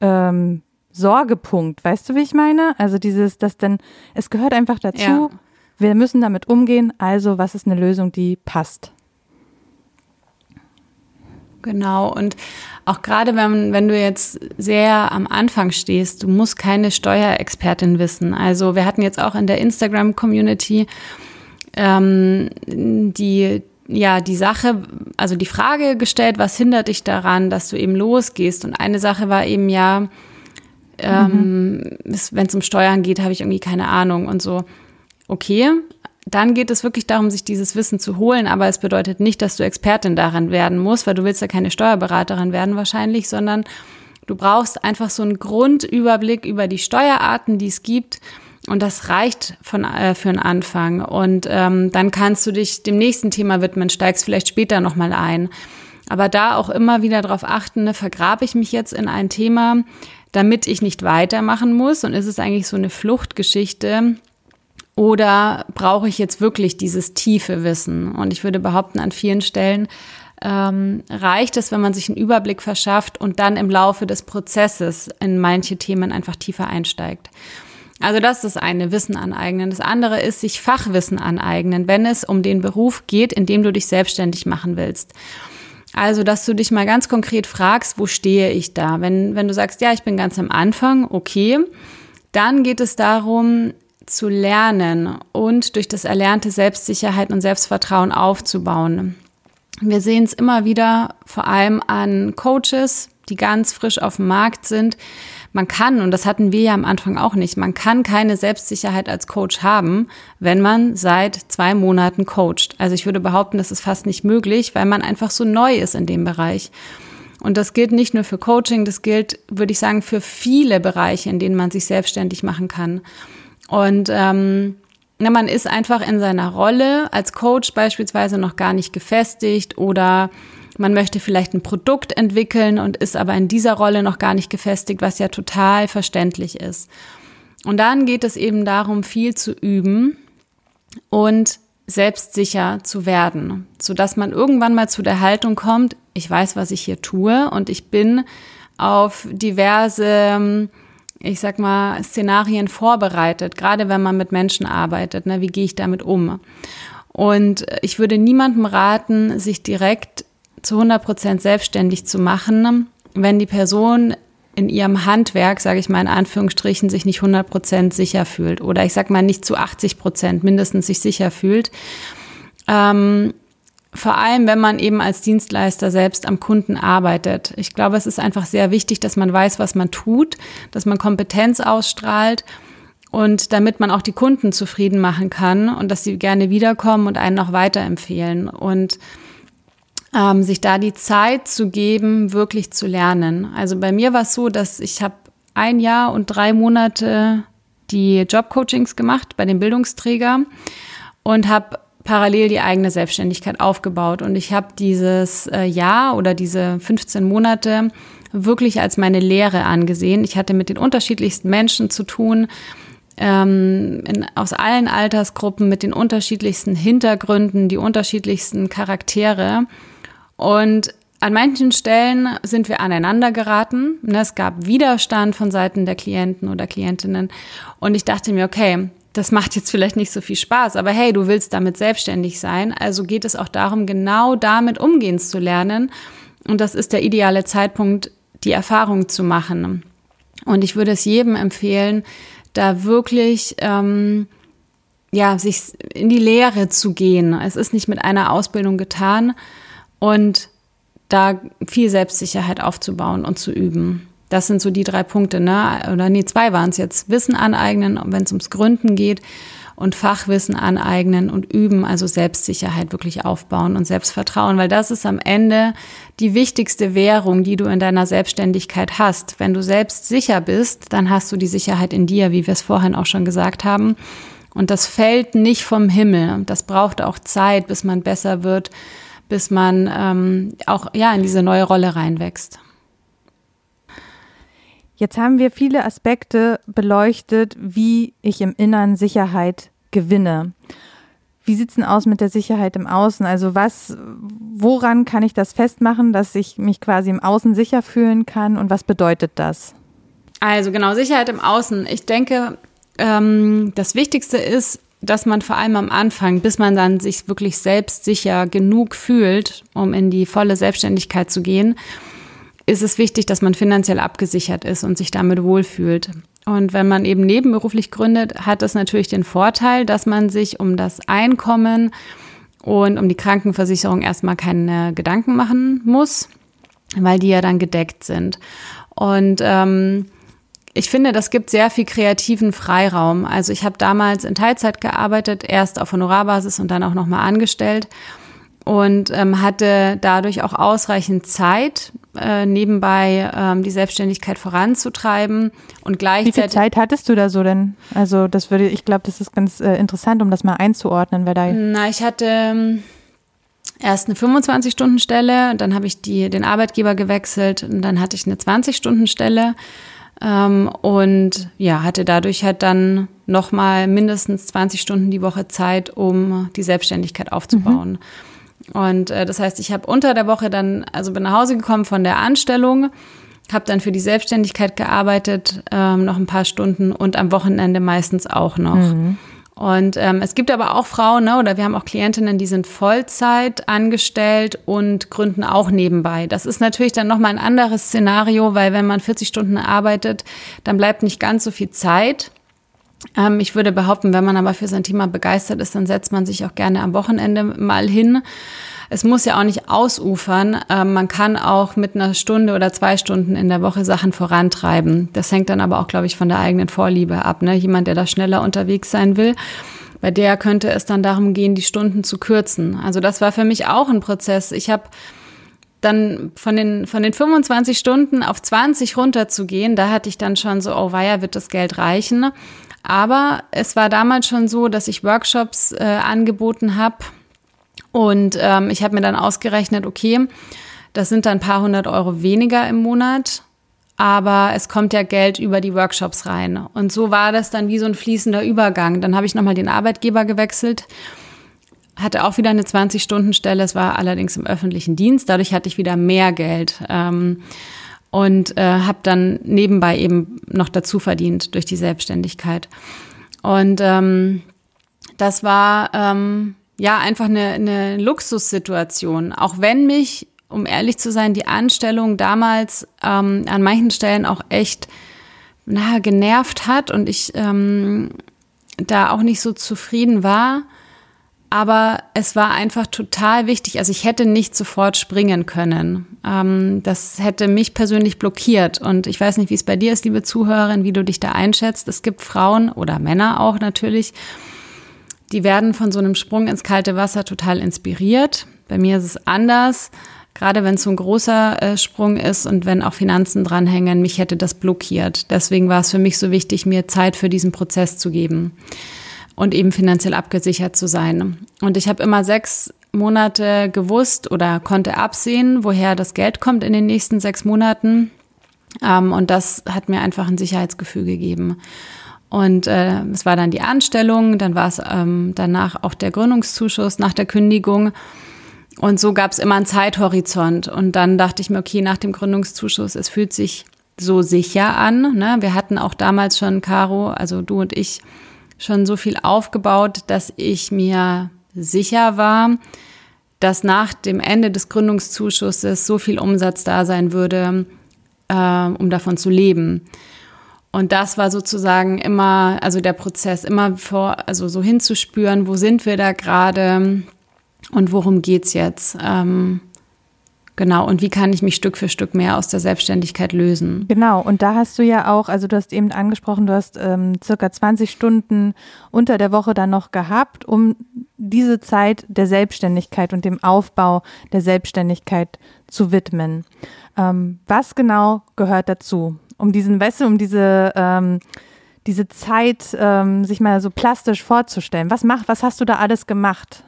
[SPEAKER 3] ähm, Sorgepunkt. Weißt du, wie ich meine? Also dieses, das denn, es gehört einfach dazu. Ja. Wir müssen damit umgehen. Also, was ist eine Lösung, die passt?
[SPEAKER 2] Genau. Und auch gerade wenn, wenn du jetzt sehr am Anfang stehst, du musst keine Steuerexpertin wissen. Also wir hatten jetzt auch in der Instagram-Community ähm, die, ja, die Sache, also die Frage gestellt, was hindert dich daran, dass du eben losgehst? Und eine Sache war eben ja, ähm, mhm. wenn es um Steuern geht, habe ich irgendwie keine Ahnung und so. Okay, dann geht es wirklich darum, sich dieses Wissen zu holen, aber es bedeutet nicht, dass du Expertin daran werden musst, weil du willst ja keine Steuerberaterin werden wahrscheinlich, sondern du brauchst einfach so einen Grundüberblick über die Steuerarten, die es gibt und das reicht von, äh, für einen Anfang. Und ähm, dann kannst du dich dem nächsten Thema widmen, steigst vielleicht später nochmal ein. Aber da auch immer wieder darauf achten, ne, vergrabe ich mich jetzt in ein Thema, damit ich nicht weitermachen muss? Und ist es eigentlich so eine Fluchtgeschichte? Oder brauche ich jetzt wirklich dieses tiefe Wissen? Und ich würde behaupten, an vielen Stellen ähm, reicht es, wenn man sich einen Überblick verschafft und dann im Laufe des Prozesses in manche Themen einfach tiefer einsteigt. Also das ist das eine, Wissen aneignen. Das andere ist sich Fachwissen aneignen, wenn es um den Beruf geht, in dem du dich selbstständig machen willst. Also, dass du dich mal ganz konkret fragst, wo stehe ich da? Wenn, wenn du sagst, ja, ich bin ganz am Anfang, okay, dann geht es darum, zu lernen und durch das Erlernte Selbstsicherheit und Selbstvertrauen aufzubauen. Wir sehen es immer wieder, vor allem an Coaches, die ganz frisch auf dem Markt sind. Man kann, und das hatten wir ja am Anfang auch nicht, man kann keine Selbstsicherheit als Coach haben, wenn man seit zwei Monaten coacht. Also ich würde behaupten, das ist fast nicht möglich, weil man einfach so neu ist in dem Bereich. Und das gilt nicht nur für Coaching, das gilt, würde ich sagen, für viele Bereiche, in denen man sich selbstständig machen kann. Und ähm, na, man ist einfach in seiner Rolle als Coach beispielsweise noch gar nicht gefestigt oder man möchte vielleicht ein Produkt entwickeln und ist aber in dieser Rolle noch gar nicht gefestigt, was ja total verständlich ist. Und dann geht es eben darum, viel zu üben und selbstsicher zu werden, so dass man irgendwann mal zu der Haltung kommt, ich weiß, was ich hier tue und ich bin auf diverse, ich sag mal, Szenarien vorbereitet, gerade wenn man mit Menschen arbeitet, ne, wie gehe ich damit um? Und ich würde niemandem raten, sich direkt zu 100 Prozent selbstständig zu machen, wenn die Person in ihrem Handwerk, sage ich mal in Anführungsstrichen, sich nicht 100 Prozent sicher fühlt oder ich sag mal nicht zu 80 Prozent mindestens sich sicher fühlt. Ähm, vor allem, wenn man eben als Dienstleister selbst am Kunden arbeitet. Ich glaube, es ist einfach sehr wichtig, dass man weiß, was man tut, dass man Kompetenz ausstrahlt und damit man auch die Kunden zufrieden machen kann und dass sie gerne wiederkommen und einen noch weiterempfehlen. Und ähm, sich da die Zeit zu geben, wirklich zu lernen. Also bei mir war es so, dass ich habe ein Jahr und drei Monate die Jobcoachings gemacht bei dem Bildungsträger und habe parallel die eigene Selbstständigkeit aufgebaut. Und ich habe dieses äh, Jahr oder diese 15 Monate wirklich als meine Lehre angesehen. Ich hatte mit den unterschiedlichsten Menschen zu tun, ähm, in, aus allen Altersgruppen, mit den unterschiedlichsten Hintergründen, die unterschiedlichsten Charaktere. Und an manchen Stellen sind wir aneinander geraten. Ne, es gab Widerstand von Seiten der Klienten oder Klientinnen. Und ich dachte mir, okay, das macht jetzt vielleicht nicht so viel Spaß, aber hey, du willst damit selbstständig sein. Also geht es auch darum, genau damit umgehen zu lernen. Und das ist der ideale Zeitpunkt, die Erfahrung zu machen. Und ich würde es jedem empfehlen, da wirklich ähm, ja sich in die Lehre zu gehen. Es ist nicht mit einer Ausbildung getan und da viel Selbstsicherheit aufzubauen und zu üben. Das sind so die drei Punkte, ne? Oder nee, zwei waren es jetzt. Wissen aneignen, wenn es ums Gründen geht und Fachwissen aneignen und üben, also Selbstsicherheit wirklich aufbauen und Selbstvertrauen, weil das ist am Ende die wichtigste Währung, die du in deiner Selbstständigkeit hast. Wenn du selbst sicher bist, dann hast du die Sicherheit in dir, wie wir es vorhin auch schon gesagt haben. Und das fällt nicht vom Himmel. Das braucht auch Zeit, bis man besser wird, bis man ähm, auch ja in diese neue Rolle reinwächst.
[SPEAKER 3] Jetzt haben wir viele Aspekte beleuchtet, wie ich im Innern Sicherheit gewinne. Wie sieht es denn aus mit der Sicherheit im Außen? Also was, woran kann ich das festmachen, dass ich mich quasi im Außen sicher fühlen kann und was bedeutet das?
[SPEAKER 2] Also genau, Sicherheit im Außen. Ich denke, ähm, das Wichtigste ist, dass man vor allem am Anfang, bis man dann sich wirklich selbstsicher genug fühlt, um in die volle Selbstständigkeit zu gehen, ist es wichtig, dass man finanziell abgesichert ist und sich damit wohlfühlt. Und wenn man eben nebenberuflich gründet, hat das natürlich den Vorteil, dass man sich um das Einkommen und um die Krankenversicherung erstmal keine Gedanken machen muss, weil die ja dann gedeckt sind. Und ähm, ich finde, das gibt sehr viel kreativen Freiraum. Also ich habe damals in Teilzeit gearbeitet, erst auf Honorarbasis und dann auch nochmal angestellt und ähm, hatte dadurch auch ausreichend Zeit, äh, nebenbei ähm, die Selbstständigkeit voranzutreiben und gleichzeitig.
[SPEAKER 3] Wie viel Zeit hattest du da so denn? Also das würde, ich glaube, das ist ganz äh, interessant, um das mal einzuordnen, wer da.
[SPEAKER 2] Na, ich hatte ähm, erst eine 25-Stunden-Stelle, dann habe ich die, den Arbeitgeber gewechselt und dann hatte ich eine 20-Stunden-Stelle ähm, und ja, hatte dadurch halt dann nochmal mindestens 20 Stunden die Woche Zeit, um die Selbstständigkeit aufzubauen. Mhm. Und äh, das heißt, ich habe unter der Woche dann, also bin nach Hause gekommen von der Anstellung, habe dann für die Selbstständigkeit gearbeitet, ähm, noch ein paar Stunden und am Wochenende meistens auch noch. Mhm. Und ähm, es gibt aber auch Frauen, ne, oder wir haben auch Klientinnen, die sind Vollzeit angestellt und gründen auch nebenbei. Das ist natürlich dann nochmal ein anderes Szenario, weil wenn man 40 Stunden arbeitet, dann bleibt nicht ganz so viel Zeit. Ähm, ich würde behaupten, wenn man aber für sein Thema begeistert ist, dann setzt man sich auch gerne am Wochenende mal hin. Es muss ja auch nicht ausufern. Ähm, man kann auch mit einer Stunde oder zwei Stunden in der Woche Sachen vorantreiben. Das hängt dann aber auch, glaube ich, von der eigenen Vorliebe ab. Ne? Jemand, der da schneller unterwegs sein will, bei der könnte es dann darum gehen, die Stunden zu kürzen. Also das war für mich auch ein Prozess. Ich habe dann von den, von den 25 Stunden auf 20 runterzugehen, da hatte ich dann schon so, oh weia, wird das Geld reichen. Aber es war damals schon so, dass ich Workshops äh, angeboten habe und ähm, ich habe mir dann ausgerechnet, okay, das sind dann ein paar hundert Euro weniger im Monat, aber es kommt ja Geld über die Workshops rein. Und so war das dann wie so ein fließender Übergang. Dann habe ich nochmal den Arbeitgeber gewechselt, hatte auch wieder eine 20-Stunden-Stelle, es war allerdings im öffentlichen Dienst, dadurch hatte ich wieder mehr Geld. Ähm, und äh, habe dann nebenbei eben noch dazu verdient durch die Selbstständigkeit. Und ähm, das war ähm, ja einfach eine, eine Luxussituation, auch wenn mich, um ehrlich zu sein, die Anstellung damals ähm, an manchen Stellen auch echt na, genervt hat und ich ähm, da auch nicht so zufrieden war aber es war einfach total wichtig. Also ich hätte nicht sofort springen können. Ähm, das hätte mich persönlich blockiert. Und ich weiß nicht, wie es bei dir ist, liebe Zuhörerin, wie du dich da einschätzt. Es gibt Frauen oder Männer auch natürlich, die werden von so einem Sprung ins kalte Wasser total inspiriert. Bei mir ist es anders. Gerade wenn es so ein großer äh, Sprung ist und wenn auch Finanzen dranhängen, mich hätte das blockiert. Deswegen war es für mich so wichtig, mir Zeit für diesen Prozess zu geben und eben finanziell abgesichert zu sein. Und ich habe immer sechs Monate gewusst oder konnte absehen, woher das Geld kommt in den nächsten sechs Monaten. Ähm, und das hat mir einfach ein Sicherheitsgefühl gegeben. Und äh, es war dann die Anstellung, dann war es ähm, danach auch der Gründungszuschuss nach der Kündigung. Und so gab es immer einen Zeithorizont. Und dann dachte ich mir, okay, nach dem Gründungszuschuss, es fühlt sich so sicher an. Ne? Wir hatten auch damals schon, Caro, also du und ich, schon so viel aufgebaut, dass ich mir sicher war, dass nach dem Ende des Gründungszuschusses so viel Umsatz da sein würde, äh, um davon zu leben. Und das war sozusagen immer, also der Prozess, immer vor, also so hinzuspüren, wo sind wir da gerade und worum geht's jetzt? Ähm, Genau, und wie kann ich mich Stück für Stück mehr aus der Selbstständigkeit lösen?
[SPEAKER 3] Genau, und da hast du ja auch, also du hast eben angesprochen, du hast ähm, circa 20 Stunden unter der Woche dann noch gehabt, um diese Zeit der Selbstständigkeit und dem Aufbau der Selbstständigkeit zu widmen. Ähm, was genau gehört dazu, um diesen Wessel, um diese ähm, diese Zeit ähm, sich mal so plastisch vorzustellen? Was macht, was hast du da alles gemacht?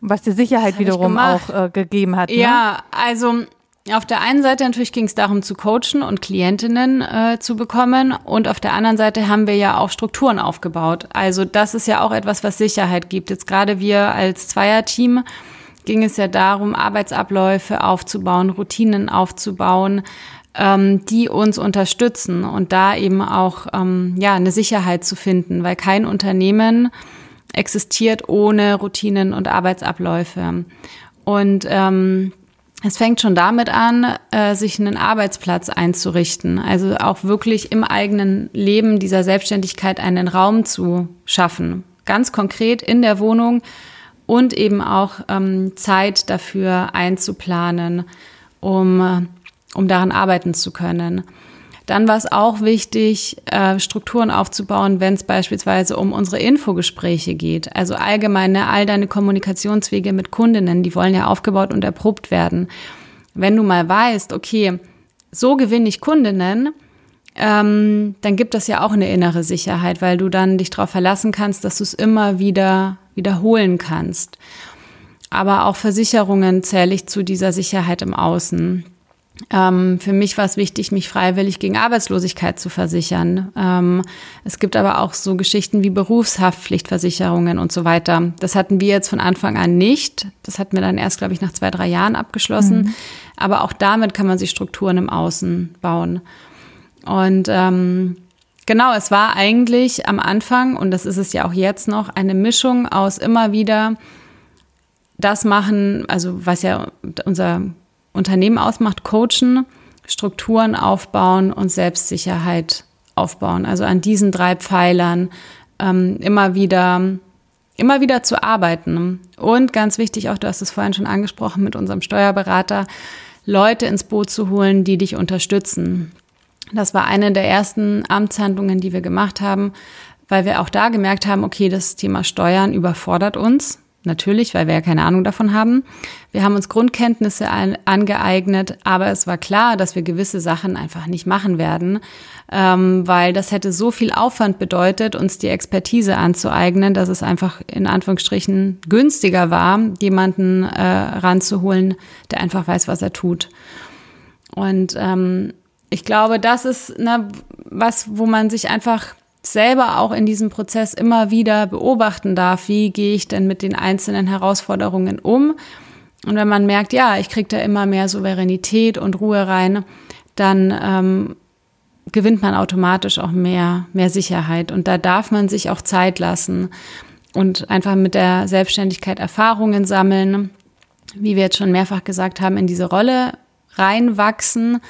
[SPEAKER 3] Was dir Sicherheit wiederum auch äh, gegeben hat. Ne?
[SPEAKER 2] Ja, also auf der einen Seite natürlich ging es darum zu coachen und Klientinnen äh, zu bekommen und auf der anderen Seite haben wir ja auch Strukturen aufgebaut. Also das ist ja auch etwas, was Sicherheit gibt. Jetzt gerade wir als Zweierteam ging es ja darum, Arbeitsabläufe aufzubauen, Routinen aufzubauen, ähm, die uns unterstützen und da eben auch ähm, ja eine Sicherheit zu finden, weil kein Unternehmen existiert ohne Routinen und Arbeitsabläufe. Und ähm, es fängt schon damit an, äh, sich einen Arbeitsplatz einzurichten. Also auch wirklich im eigenen Leben dieser Selbstständigkeit einen Raum zu schaffen. Ganz konkret in der Wohnung und eben auch ähm, Zeit dafür einzuplanen, um, um daran arbeiten zu können. Dann war es auch wichtig, äh, Strukturen aufzubauen, wenn es beispielsweise um unsere Infogespräche geht. Also allgemeine, all deine Kommunikationswege mit Kundinnen, die wollen ja aufgebaut und erprobt werden. Wenn du mal weißt, okay, so gewinne ich Kundinnen, ähm, dann gibt das ja auch eine innere Sicherheit, weil du dann dich darauf verlassen kannst, dass du es immer wieder wiederholen kannst. Aber auch Versicherungen zähle ich zu dieser Sicherheit im Außen. Ähm, für mich war es wichtig, mich freiwillig gegen Arbeitslosigkeit zu versichern. Ähm, es gibt aber auch so Geschichten wie Berufshaftpflichtversicherungen und so weiter. Das hatten wir jetzt von Anfang an nicht. Das hatten wir dann erst, glaube ich, nach zwei, drei Jahren abgeschlossen. Mhm. Aber auch damit kann man sich Strukturen im Außen bauen. Und ähm, genau, es war eigentlich am Anfang, und das ist es ja auch jetzt noch, eine Mischung aus immer wieder das machen, also was ja unser Unternehmen ausmacht, coachen, Strukturen aufbauen und Selbstsicherheit aufbauen. Also an diesen drei Pfeilern ähm, immer wieder immer wieder zu arbeiten. Und ganz wichtig, auch du hast es vorhin schon angesprochen mit unserem Steuerberater, Leute ins Boot zu holen, die dich unterstützen. Das war eine der ersten Amtshandlungen, die wir gemacht haben, weil wir auch da gemerkt haben, okay, das Thema Steuern überfordert uns. Natürlich, weil wir ja keine Ahnung davon haben. Wir haben uns Grundkenntnisse angeeignet, aber es war klar, dass wir gewisse Sachen einfach nicht machen werden, ähm, weil das hätte so viel Aufwand bedeutet, uns die Expertise anzueignen, dass es einfach in Anführungsstrichen günstiger war, jemanden äh, ranzuholen, der einfach weiß, was er tut. Und ähm, ich glaube, das ist ne, was, wo man sich einfach selber auch in diesem Prozess immer wieder beobachten darf, wie gehe ich denn mit den einzelnen Herausforderungen um. Und wenn man merkt, ja, ich kriege da immer mehr Souveränität und Ruhe rein, dann ähm, gewinnt man automatisch auch mehr, mehr Sicherheit. Und da darf man sich auch Zeit lassen und einfach mit der Selbstständigkeit Erfahrungen sammeln, wie wir jetzt schon mehrfach gesagt haben, in diese Rolle reinwachsen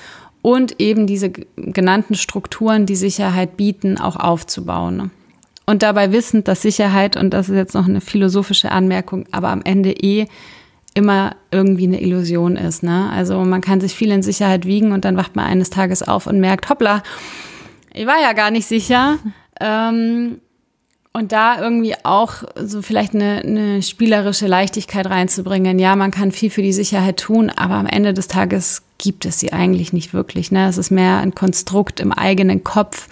[SPEAKER 2] und eben diese genannten Strukturen, die Sicherheit bieten, auch aufzubauen. Und dabei wissend, dass Sicherheit, und das ist jetzt noch eine philosophische Anmerkung, aber am Ende eh immer irgendwie eine Illusion ist. Ne? Also man kann sich viel in Sicherheit wiegen und dann wacht man eines Tages auf und merkt, hoppla, ich war ja gar nicht sicher. Ähm, und da irgendwie auch so vielleicht eine, eine spielerische Leichtigkeit reinzubringen. Ja, man kann viel für die Sicherheit tun, aber am Ende des Tages gibt es sie eigentlich nicht wirklich. Ne? Es ist mehr ein Konstrukt im eigenen Kopf,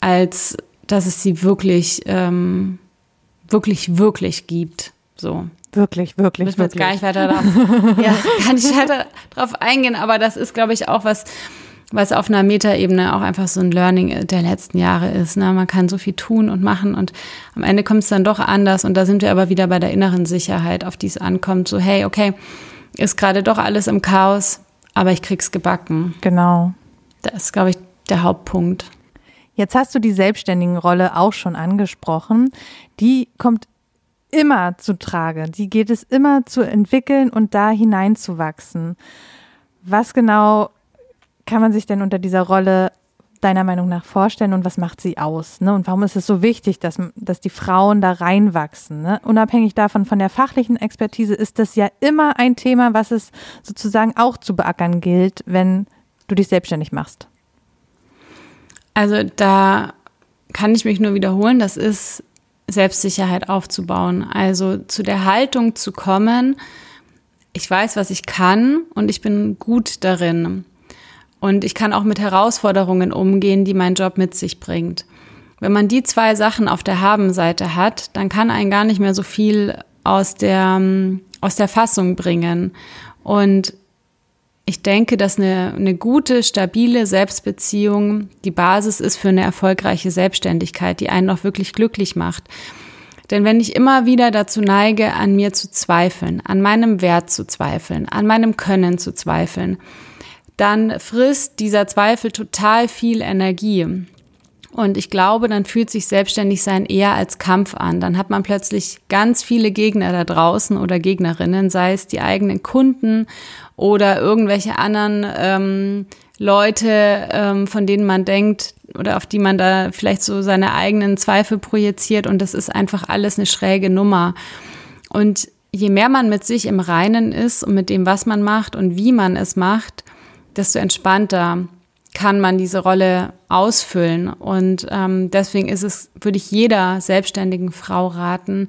[SPEAKER 2] als dass es sie wirklich, ähm, wirklich, wirklich gibt. So.
[SPEAKER 3] Wirklich, wirklich, Müssen
[SPEAKER 2] wir jetzt gar nicht weiter darauf, ja, gar nicht weiter drauf eingehen, aber das ist, glaube ich, auch was, was auf einer Metaebene auch einfach so ein Learning der letzten Jahre ist. Ne? Man kann so viel tun und machen und am Ende kommt es dann doch anders und da sind wir aber wieder bei der inneren Sicherheit, auf die es ankommt. So, hey, okay, ist gerade doch alles im Chaos aber ich krieg's gebacken.
[SPEAKER 3] Genau.
[SPEAKER 2] Das ist, glaube ich, der Hauptpunkt.
[SPEAKER 3] Jetzt hast du die selbstständigen Rolle auch schon angesprochen. Die kommt immer zu Trage. Die geht es immer zu entwickeln und da hineinzuwachsen. Was genau kann man sich denn unter dieser Rolle deiner Meinung nach vorstellen und was macht sie aus? Ne? Und warum ist es so wichtig, dass, dass die Frauen da reinwachsen? Ne? Unabhängig davon, von der fachlichen Expertise, ist das ja immer ein Thema, was es sozusagen auch zu beackern gilt, wenn du dich selbstständig machst.
[SPEAKER 2] Also da kann ich mich nur wiederholen, das ist Selbstsicherheit aufzubauen. Also zu der Haltung zu kommen, ich weiß, was ich kann und ich bin gut darin. Und ich kann auch mit Herausforderungen umgehen, die mein Job mit sich bringt. Wenn man die zwei Sachen auf der Habenseite hat, dann kann einen gar nicht mehr so viel aus der, ähm, aus der Fassung bringen. Und ich denke, dass eine, eine gute, stabile Selbstbeziehung die Basis ist für eine erfolgreiche Selbstständigkeit, die einen auch wirklich glücklich macht. Denn wenn ich immer wieder dazu neige, an mir zu zweifeln, an meinem Wert zu zweifeln, an meinem Können zu zweifeln, dann frisst dieser Zweifel total viel Energie. Und ich glaube, dann fühlt sich selbstständig sein eher als Kampf an. Dann hat man plötzlich ganz viele Gegner da draußen oder Gegnerinnen, sei es die eigenen Kunden oder irgendwelche anderen ähm, Leute, ähm, von denen man denkt oder auf die man da vielleicht so seine eigenen Zweifel projiziert. Und das ist einfach alles eine schräge Nummer. Und je mehr man mit sich im Reinen ist und mit dem, was man macht und wie man es macht, desto entspannter kann man diese Rolle ausfüllen. Und ähm, deswegen ist es, würde ich jeder selbstständigen Frau raten,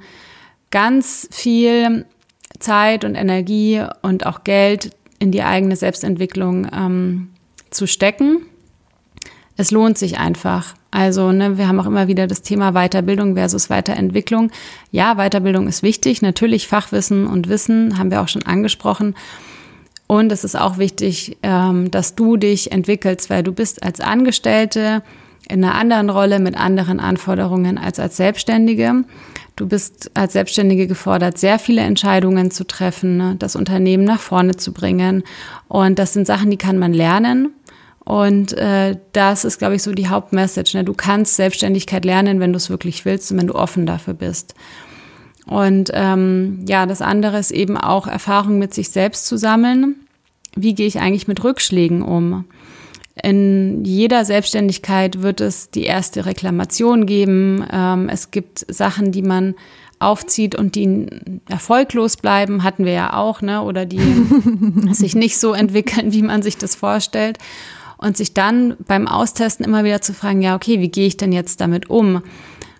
[SPEAKER 2] ganz viel Zeit und Energie und auch Geld in die eigene Selbstentwicklung ähm, zu stecken. Es lohnt sich einfach. Also, ne, wir haben auch immer wieder das Thema Weiterbildung versus Weiterentwicklung. Ja, Weiterbildung ist wichtig. Natürlich Fachwissen und Wissen haben wir auch schon angesprochen. Und es ist auch wichtig, ähm, dass du dich entwickelst, weil du bist als Angestellte in einer anderen Rolle mit anderen Anforderungen als als Selbstständige. Du bist als Selbstständige gefordert, sehr viele Entscheidungen zu treffen, ne, das Unternehmen nach vorne zu bringen. Und das sind Sachen, die kann man lernen. Und äh, das ist, glaube ich, so die Hauptmessage. Ne? Du kannst Selbstständigkeit lernen, wenn du es wirklich willst und wenn du offen dafür bist. Und ähm, ja, das andere ist eben auch Erfahrung mit sich selbst zu sammeln. Wie gehe ich eigentlich mit Rückschlägen um? In jeder Selbstständigkeit wird es die erste Reklamation geben. Ähm, es gibt Sachen, die man aufzieht und die erfolglos bleiben, hatten wir ja auch, ne? Oder die sich nicht so entwickeln, wie man sich das vorstellt. Und sich dann beim Austesten immer wieder zu fragen, ja, okay, wie gehe ich denn jetzt damit um?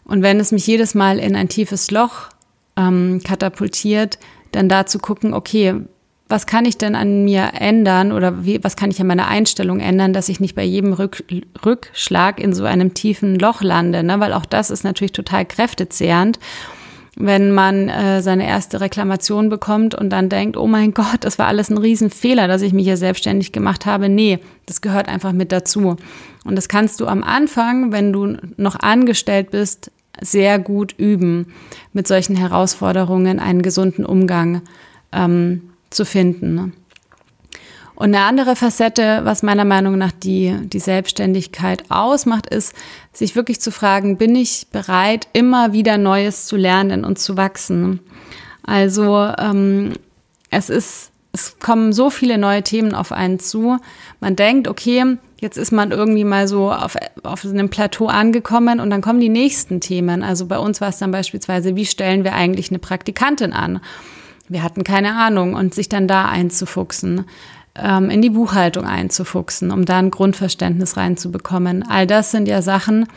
[SPEAKER 2] Und wenn es mich jedes Mal in ein tiefes Loch ähm, katapultiert, dann da zu gucken, okay, was kann ich denn an mir ändern oder wie, was kann ich an meiner Einstellung ändern, dass ich nicht bei jedem Rück, Rückschlag in so einem tiefen Loch lande, ne? weil auch das ist natürlich total kräftezehrend wenn man äh, seine erste Reklamation bekommt und dann denkt, oh mein Gott, das war alles ein Riesenfehler, dass ich mich hier selbstständig gemacht habe. Nee, das gehört einfach mit dazu. Und das kannst du am Anfang, wenn du noch angestellt bist, sehr gut üben, mit solchen Herausforderungen einen gesunden Umgang ähm, zu finden. Ne? Und eine andere Facette, was meiner Meinung nach die, die Selbstständigkeit ausmacht, ist, sich wirklich zu fragen, bin ich bereit, immer wieder Neues zu lernen und zu wachsen? Also ähm, es ist, es kommen so viele neue Themen auf einen zu. Man denkt, okay, jetzt ist man irgendwie mal so auf, auf einem Plateau angekommen und dann kommen die nächsten Themen. Also bei uns war es dann beispielsweise, wie stellen wir eigentlich eine Praktikantin an? Wir hatten keine Ahnung und sich dann da einzufuchsen ähm, in die Buchhaltung einzufuchsen, um da ein Grundverständnis reinzubekommen. All das sind ja Sachen,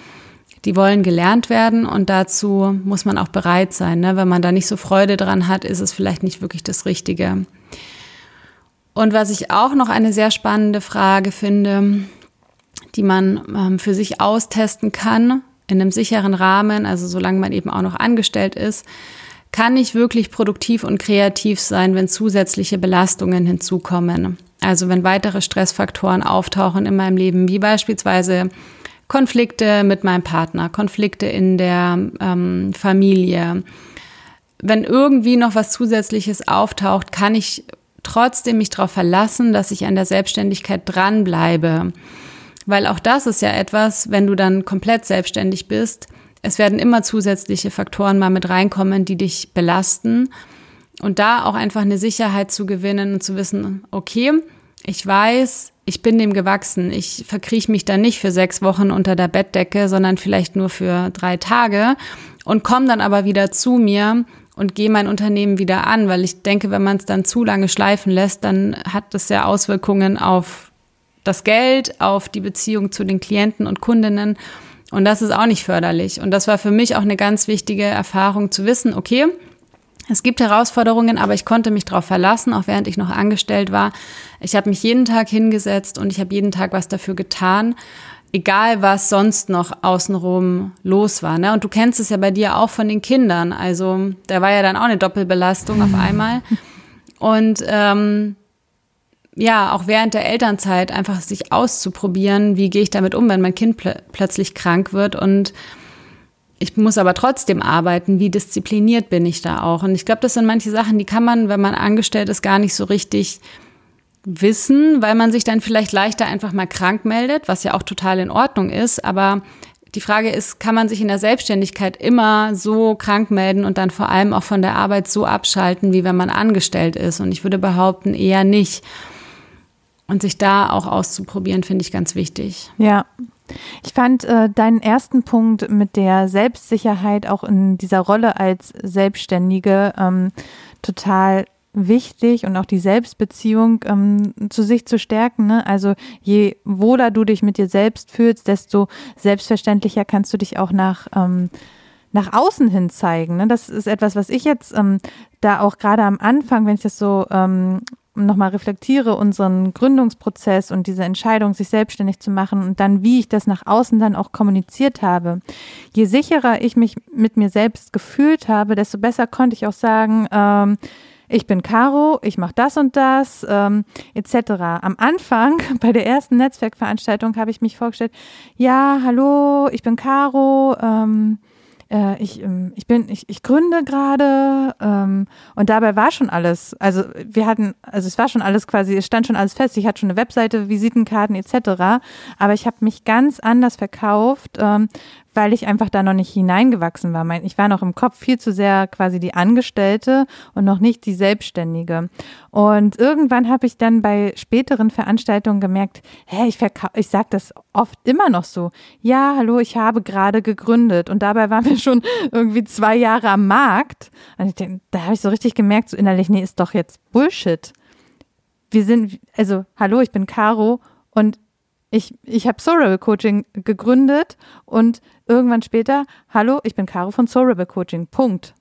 [SPEAKER 2] die wollen gelernt werden und dazu muss man auch bereit sein. Ne? Wenn man da nicht so Freude dran hat, ist es vielleicht nicht wirklich das Richtige. Und was ich auch noch eine sehr spannende Frage finde, die man ähm, für sich austesten kann, in einem sicheren Rahmen, also solange man eben auch noch angestellt ist, kann ich wirklich produktiv und kreativ sein, wenn zusätzliche Belastungen hinzukommen. Also wenn weitere Stressfaktoren auftauchen in meinem Leben, wie beispielsweise Konflikte mit meinem Partner, Konflikte in der ähm, Familie. Wenn irgendwie noch was Zusätzliches auftaucht, kann ich trotzdem mich darauf verlassen, dass ich an der Selbstständigkeit dranbleibe. Weil auch das ist ja etwas, wenn du dann komplett selbstständig bist, es werden immer zusätzliche Faktoren mal mit reinkommen, die dich belasten. Und da auch einfach eine Sicherheit zu gewinnen und zu wissen, okay, ich weiß, ich bin dem gewachsen. Ich verkrieche mich da nicht für sechs Wochen unter der Bettdecke, sondern vielleicht nur für drei Tage und komme dann aber wieder zu mir und gehe mein Unternehmen wieder an, weil ich denke, wenn man es dann zu lange schleifen lässt, dann hat das ja Auswirkungen auf das Geld, auf die Beziehung zu den Klienten und Kundinnen. Und das ist auch nicht förderlich. Und das war für mich auch eine ganz wichtige Erfahrung zu wissen, okay, es gibt Herausforderungen, aber ich konnte mich darauf verlassen, auch während ich noch angestellt war. Ich habe mich jeden Tag hingesetzt und ich habe jeden Tag was dafür getan, egal was sonst noch außenrum los war. Ne? Und du kennst es ja bei dir auch von den Kindern. Also da war ja dann auch eine Doppelbelastung auf einmal. Und ähm, ja, auch während der Elternzeit einfach sich auszuprobieren, wie gehe ich damit um, wenn mein Kind pl plötzlich krank wird und ich muss aber trotzdem arbeiten, wie diszipliniert bin ich da auch. Und ich glaube, das sind manche Sachen, die kann man, wenn man angestellt ist, gar nicht so richtig wissen, weil man sich dann vielleicht leichter einfach mal krank meldet, was ja auch total in Ordnung ist. Aber die Frage ist, kann man sich in der Selbstständigkeit immer so krank melden und dann vor allem auch von der Arbeit so abschalten, wie wenn man angestellt ist? Und ich würde behaupten, eher nicht. Und sich da auch auszuprobieren, finde ich ganz wichtig.
[SPEAKER 3] Ja. Ich fand äh, deinen ersten Punkt mit der Selbstsicherheit auch in dieser Rolle als Selbstständige ähm, total wichtig und auch die Selbstbeziehung ähm, zu sich zu stärken. Ne? Also je wohler du dich mit dir selbst fühlst, desto selbstverständlicher kannst du dich auch nach ähm, nach außen hin zeigen. Ne? Das ist etwas, was ich jetzt ähm, da auch gerade am Anfang, wenn ich das so ähm, nochmal reflektiere, unseren Gründungsprozess und diese Entscheidung, sich selbstständig zu machen und dann, wie ich das nach außen dann auch kommuniziert habe. Je sicherer ich mich mit mir selbst gefühlt habe, desto besser konnte ich auch sagen, ähm, ich bin Caro, ich mache das und das, ähm, etc. Am Anfang, bei der ersten Netzwerkveranstaltung, habe ich mich vorgestellt, ja, hallo, ich bin Caro, ähm, äh, ich, ähm, ich bin, ich, ich gründe gerade ähm, und dabei war schon alles, also wir hatten, also es war schon alles quasi, es stand schon alles fest, ich hatte schon eine Webseite, Visitenkarten etc., aber ich habe mich ganz anders verkauft, ähm, weil ich einfach da noch nicht hineingewachsen war. Ich war noch im Kopf viel zu sehr quasi die Angestellte und noch nicht die Selbstständige. Und irgendwann habe ich dann bei späteren Veranstaltungen gemerkt, hey, ich, ich sage das oft immer noch so. Ja, hallo, ich habe gerade gegründet. Und dabei waren wir schon irgendwie zwei Jahre am Markt. Und denk, da habe ich so richtig gemerkt, so innerlich, nee, ist doch jetzt Bullshit. Wir sind, also, hallo, ich bin Caro und ich, ich habe Soul Rebel Coaching gegründet und irgendwann später, hallo, ich bin Caro von Soul Rebel Coaching. Punkt.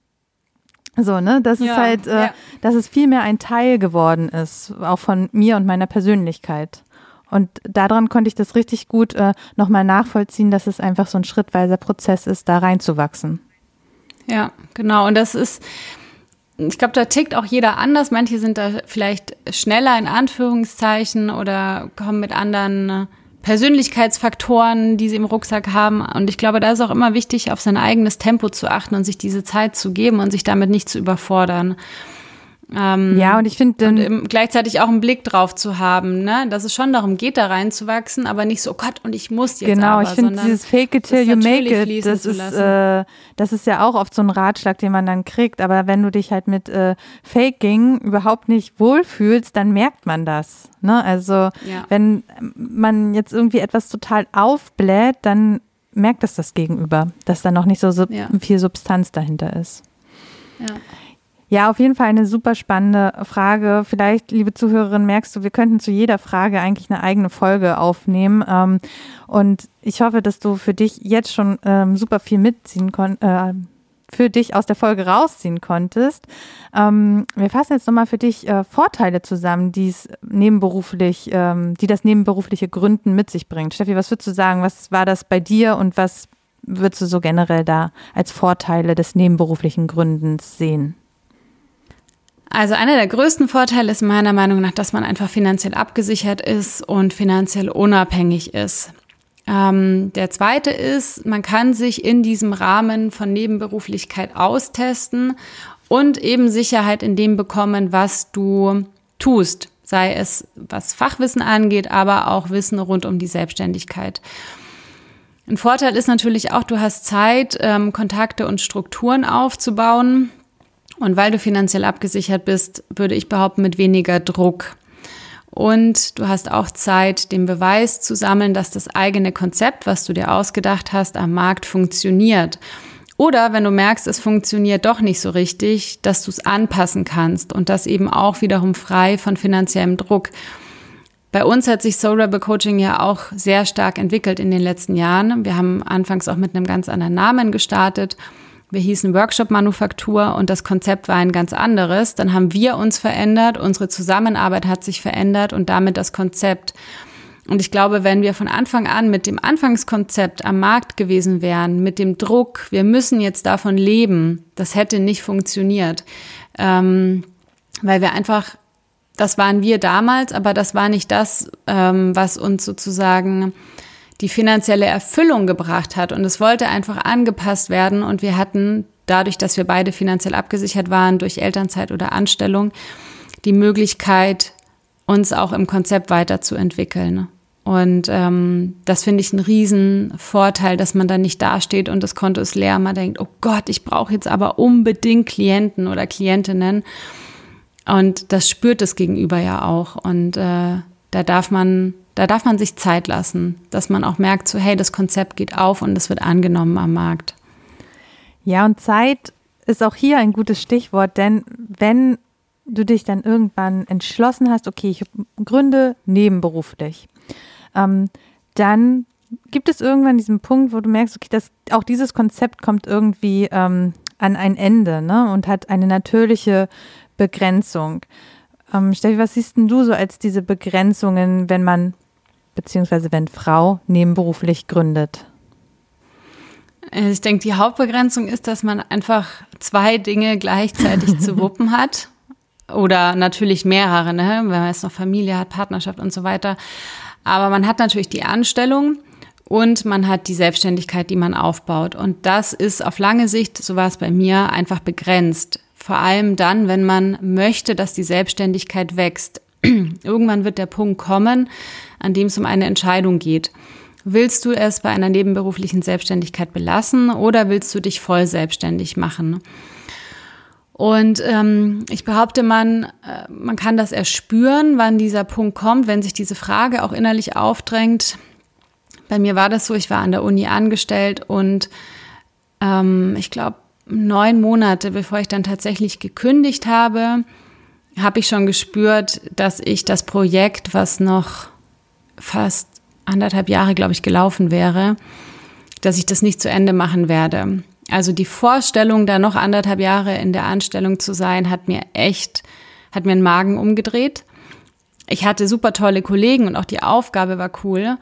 [SPEAKER 3] So, ne? Das ja, ist halt, äh, ja. dass es viel mehr ein Teil geworden ist, auch von mir und meiner Persönlichkeit. Und daran konnte ich das richtig gut äh, nochmal nachvollziehen, dass es einfach so ein schrittweiser Prozess ist, da reinzuwachsen.
[SPEAKER 2] Ja, genau. Und das ist, ich glaube, da tickt auch jeder anders. Manche sind da vielleicht schneller in Anführungszeichen oder kommen mit anderen äh, Persönlichkeitsfaktoren, die sie im Rucksack haben. Und ich glaube, da ist auch immer wichtig, auf sein eigenes Tempo zu achten und sich diese Zeit zu geben und sich damit nicht zu überfordern.
[SPEAKER 3] Ähm, ja, und ich finde
[SPEAKER 2] und gleichzeitig auch einen Blick drauf zu haben, ne, dass es schon darum geht, da reinzuwachsen, aber nicht so, oh Gott, und ich muss jetzt
[SPEAKER 3] Genau,
[SPEAKER 2] aber,
[SPEAKER 3] ich finde dieses Fake it till you make it, das ist, äh, das ist ja auch oft so ein Ratschlag, den man dann kriegt, aber wenn du dich halt mit äh, Faking überhaupt nicht wohlfühlst, dann merkt man das. Ne? Also ja. wenn man jetzt irgendwie etwas total aufbläht, dann merkt es das Gegenüber, dass da noch nicht so sub ja. viel Substanz dahinter ist. Ja. Ja, auf jeden Fall eine super spannende Frage. Vielleicht, liebe Zuhörerin, merkst du, wir könnten zu jeder Frage eigentlich eine eigene Folge aufnehmen. Ähm, und ich hoffe, dass du für dich jetzt schon ähm, super viel mitziehen konntest. Äh, für dich aus der Folge rausziehen konntest. Ähm, wir fassen jetzt nochmal für dich äh, Vorteile zusammen, die es nebenberuflich, ähm, die das nebenberufliche Gründen mit sich bringt. Steffi, was würdest du sagen? Was war das bei dir und was würdest du so generell da als Vorteile des nebenberuflichen Gründens sehen?
[SPEAKER 2] Also einer der größten Vorteile ist meiner Meinung nach, dass man einfach finanziell abgesichert ist und finanziell unabhängig ist. Ähm, der zweite ist, man kann sich in diesem Rahmen von Nebenberuflichkeit austesten und eben Sicherheit in dem bekommen, was du tust, sei es was Fachwissen angeht, aber auch Wissen rund um die Selbstständigkeit. Ein Vorteil ist natürlich auch, du hast Zeit, ähm, Kontakte und Strukturen aufzubauen. Und weil du finanziell abgesichert bist, würde ich behaupten, mit weniger Druck. Und du hast auch Zeit, den Beweis zu sammeln, dass das eigene Konzept, was du dir ausgedacht hast, am Markt funktioniert. Oder wenn du merkst, es funktioniert doch nicht so richtig, dass du es anpassen kannst und das eben auch wiederum frei von finanziellem Druck. Bei uns hat sich Soul Rebel Coaching ja auch sehr stark entwickelt in den letzten Jahren. Wir haben anfangs auch mit einem ganz anderen Namen gestartet wir hießen Workshop Manufaktur und das Konzept war ein ganz anderes. Dann haben wir uns verändert, unsere Zusammenarbeit hat sich verändert und damit das Konzept. Und ich glaube, wenn wir von Anfang an mit dem Anfangskonzept am Markt gewesen wären, mit dem Druck, wir müssen jetzt davon leben, das hätte nicht funktioniert. Ähm, weil wir einfach, das waren wir damals, aber das war nicht das, ähm, was uns sozusagen die finanzielle Erfüllung gebracht hat. Und es wollte einfach angepasst werden. Und wir hatten dadurch, dass wir beide finanziell abgesichert waren durch Elternzeit oder Anstellung, die Möglichkeit, uns auch im Konzept weiterzuentwickeln. Und ähm, das finde ich einen riesen Vorteil, dass man da nicht dasteht und das Konto ist leer. Man denkt, oh Gott, ich brauche jetzt aber unbedingt Klienten oder Klientinnen. Und das spürt das Gegenüber ja auch. Und äh, da darf man da darf man sich Zeit lassen, dass man auch merkt, so hey, das Konzept geht auf und es wird angenommen am Markt.
[SPEAKER 3] Ja, und Zeit ist auch hier ein gutes Stichwort, denn wenn du dich dann irgendwann entschlossen hast, okay, ich gründe nebenberuflich, ähm, dann gibt es irgendwann diesen Punkt, wo du merkst, okay, das, auch dieses Konzept kommt irgendwie ähm, an ein Ende ne, und hat eine natürliche Begrenzung. Ähm, Steffi, was siehst denn du so als diese Begrenzungen, wenn man beziehungsweise wenn Frau nebenberuflich gründet?
[SPEAKER 2] Äh, ich denke, die Hauptbegrenzung ist, dass man einfach zwei Dinge gleichzeitig zu wuppen hat. Oder natürlich mehrere, ne? wenn man jetzt noch Familie hat, Partnerschaft und so weiter. Aber man hat natürlich die Anstellung und man hat die Selbstständigkeit, die man aufbaut. Und das ist auf lange Sicht, so war es bei mir, einfach begrenzt. Vor allem dann, wenn man möchte, dass die Selbstständigkeit wächst. Irgendwann wird der Punkt kommen, an dem es um eine Entscheidung geht. Willst du es bei einer nebenberuflichen Selbstständigkeit belassen oder willst du dich voll selbstständig machen? Und ähm, ich behaupte, man, äh, man kann das erspüren, wann dieser Punkt kommt, wenn sich diese Frage auch innerlich aufdrängt. Bei mir war das so, ich war an der Uni angestellt und ähm, ich glaube, neun Monate bevor ich dann tatsächlich gekündigt habe, habe ich schon gespürt, dass ich das Projekt, was noch fast anderthalb Jahre, glaube ich, gelaufen wäre, dass ich das nicht zu Ende machen werde. Also die Vorstellung, da noch anderthalb Jahre in der Anstellung zu sein, hat mir echt, hat mir den Magen umgedreht. Ich hatte super tolle Kollegen und auch die Aufgabe war cool.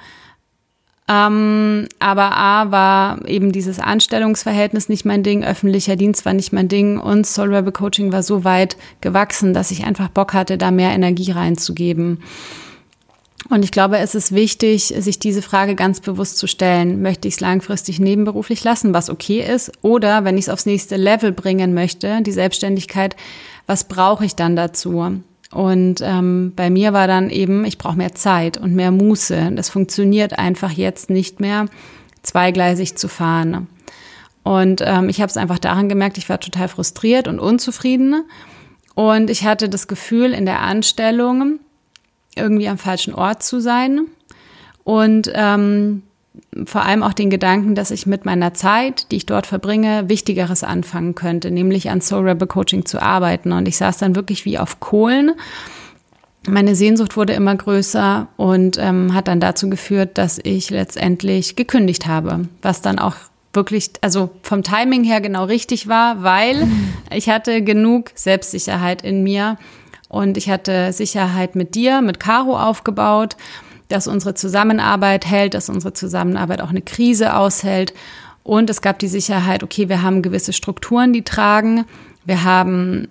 [SPEAKER 2] Ähm, aber A war eben dieses Anstellungsverhältnis nicht mein Ding, öffentlicher Dienst war nicht mein Ding und Soul Rebel Coaching war so weit gewachsen, dass ich einfach Bock hatte, da mehr Energie reinzugeben. Und ich glaube, es ist wichtig, sich diese Frage ganz bewusst zu stellen. Möchte ich es langfristig nebenberuflich lassen, was okay ist? Oder wenn ich es aufs nächste Level bringen möchte, die Selbstständigkeit, was brauche ich dann dazu? Und ähm, bei mir war dann eben, ich brauche mehr Zeit und mehr Muße. Das funktioniert einfach jetzt nicht mehr, zweigleisig zu fahren. Und ähm, ich habe es einfach daran gemerkt, ich war total frustriert und unzufrieden. Und ich hatte das Gefühl, in der Anstellung, irgendwie am falschen Ort zu sein und ähm, vor allem auch den Gedanken, dass ich mit meiner Zeit, die ich dort verbringe, Wichtigeres anfangen könnte, nämlich an Soul Rebel Coaching zu arbeiten. Und ich saß dann wirklich wie auf Kohlen. Meine Sehnsucht wurde immer größer und ähm, hat dann dazu geführt, dass ich letztendlich gekündigt habe, was dann auch wirklich, also vom Timing her genau richtig war, weil ich hatte genug Selbstsicherheit in mir, und ich hatte Sicherheit mit dir, mit Caro aufgebaut, dass unsere Zusammenarbeit hält, dass unsere Zusammenarbeit auch eine Krise aushält. Und es gab die Sicherheit, okay, wir haben gewisse Strukturen, die tragen. Wir haben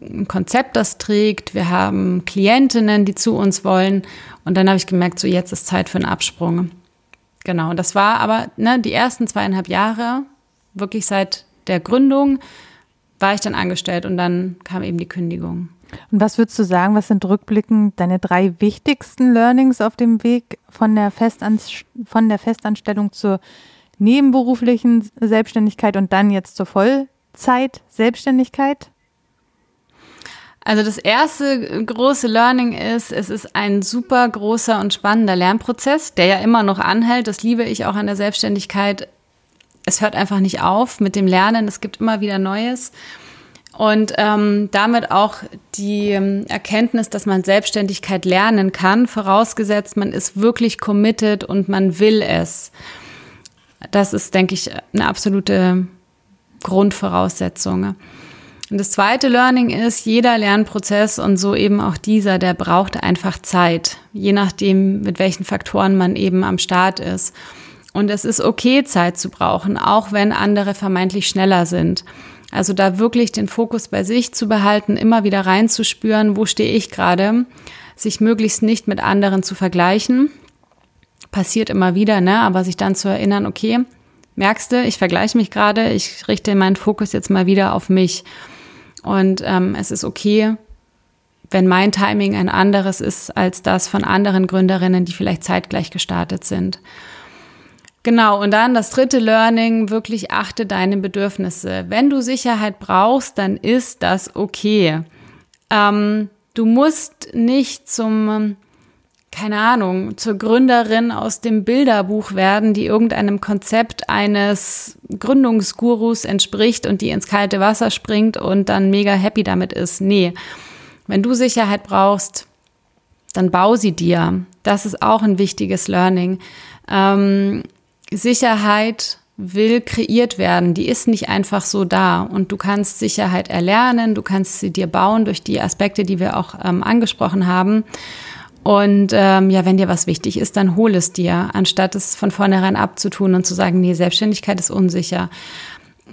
[SPEAKER 2] ein Konzept, das trägt. Wir haben Klientinnen, die zu uns wollen. Und dann habe ich gemerkt, so jetzt ist Zeit für einen Absprung. Genau, und das war aber ne, die ersten zweieinhalb Jahre, wirklich seit der Gründung, war ich dann angestellt und dann kam eben die Kündigung.
[SPEAKER 3] Und was würdest du sagen, was sind rückblickend deine drei wichtigsten Learnings auf dem Weg von der, Festanst von der Festanstellung zur nebenberuflichen Selbstständigkeit und dann jetzt zur Vollzeit-Selbstständigkeit?
[SPEAKER 2] Also das erste große Learning ist, es ist ein super großer und spannender Lernprozess, der ja immer noch anhält. Das liebe ich auch an der Selbstständigkeit. Es hört einfach nicht auf mit dem Lernen. Es gibt immer wieder Neues. Und ähm, damit auch die ähm, Erkenntnis, dass man Selbstständigkeit lernen kann, vorausgesetzt, man ist wirklich committed und man will es. Das ist, denke ich, eine absolute Grundvoraussetzung. Und das zweite Learning ist, jeder Lernprozess und so eben auch dieser, der braucht einfach Zeit, je nachdem, mit welchen Faktoren man eben am Start ist. Und es ist okay, Zeit zu brauchen, auch wenn andere vermeintlich schneller sind. Also da wirklich den Fokus bei sich zu behalten, immer wieder reinzuspüren, wo stehe ich gerade, sich möglichst nicht mit anderen zu vergleichen. Passiert immer wieder, ne? Aber sich dann zu erinnern, okay, merkst du, ich vergleiche mich gerade, ich richte meinen Fokus jetzt mal wieder auf mich. Und ähm, es ist okay, wenn mein Timing ein anderes ist als das von anderen Gründerinnen, die vielleicht zeitgleich gestartet sind. Genau, und dann das dritte Learning, wirklich achte deine Bedürfnisse. Wenn du Sicherheit brauchst, dann ist das okay. Ähm, du musst nicht zum, keine Ahnung, zur Gründerin aus dem Bilderbuch werden, die irgendeinem Konzept eines Gründungsgurus entspricht und die ins kalte Wasser springt und dann mega happy damit ist. Nee, wenn du Sicherheit brauchst, dann bau sie dir. Das ist auch ein wichtiges Learning. Ähm, Sicherheit will kreiert werden. Die ist nicht einfach so da. Und du kannst Sicherheit erlernen, du kannst sie dir bauen durch die Aspekte, die wir auch ähm, angesprochen haben. Und ähm, ja, wenn dir was wichtig ist, dann hol es dir, anstatt es von vornherein abzutun und zu sagen, nee, Selbstständigkeit ist unsicher.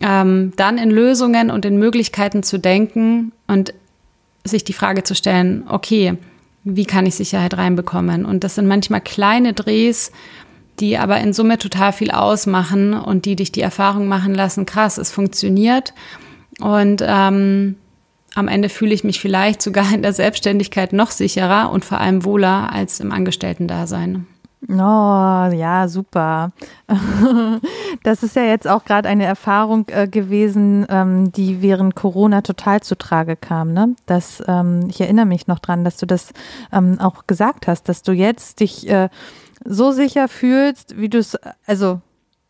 [SPEAKER 2] Ähm, dann in Lösungen und in Möglichkeiten zu denken und sich die Frage zu stellen, okay, wie kann ich Sicherheit reinbekommen? Und das sind manchmal kleine Drehs, die aber in Summe total viel ausmachen und die dich die Erfahrung machen lassen, krass, es funktioniert. Und ähm, am Ende fühle ich mich vielleicht sogar in der Selbstständigkeit noch sicherer und vor allem wohler als im Angestellten-Dasein.
[SPEAKER 3] Oh, ja, super. Das ist ja jetzt auch gerade eine Erfahrung äh, gewesen, ähm, die während Corona total zutrage kam. Ne? Das, ähm, ich erinnere mich noch dran, dass du das ähm, auch gesagt hast, dass du jetzt dich äh, so sicher fühlst, wie du es, also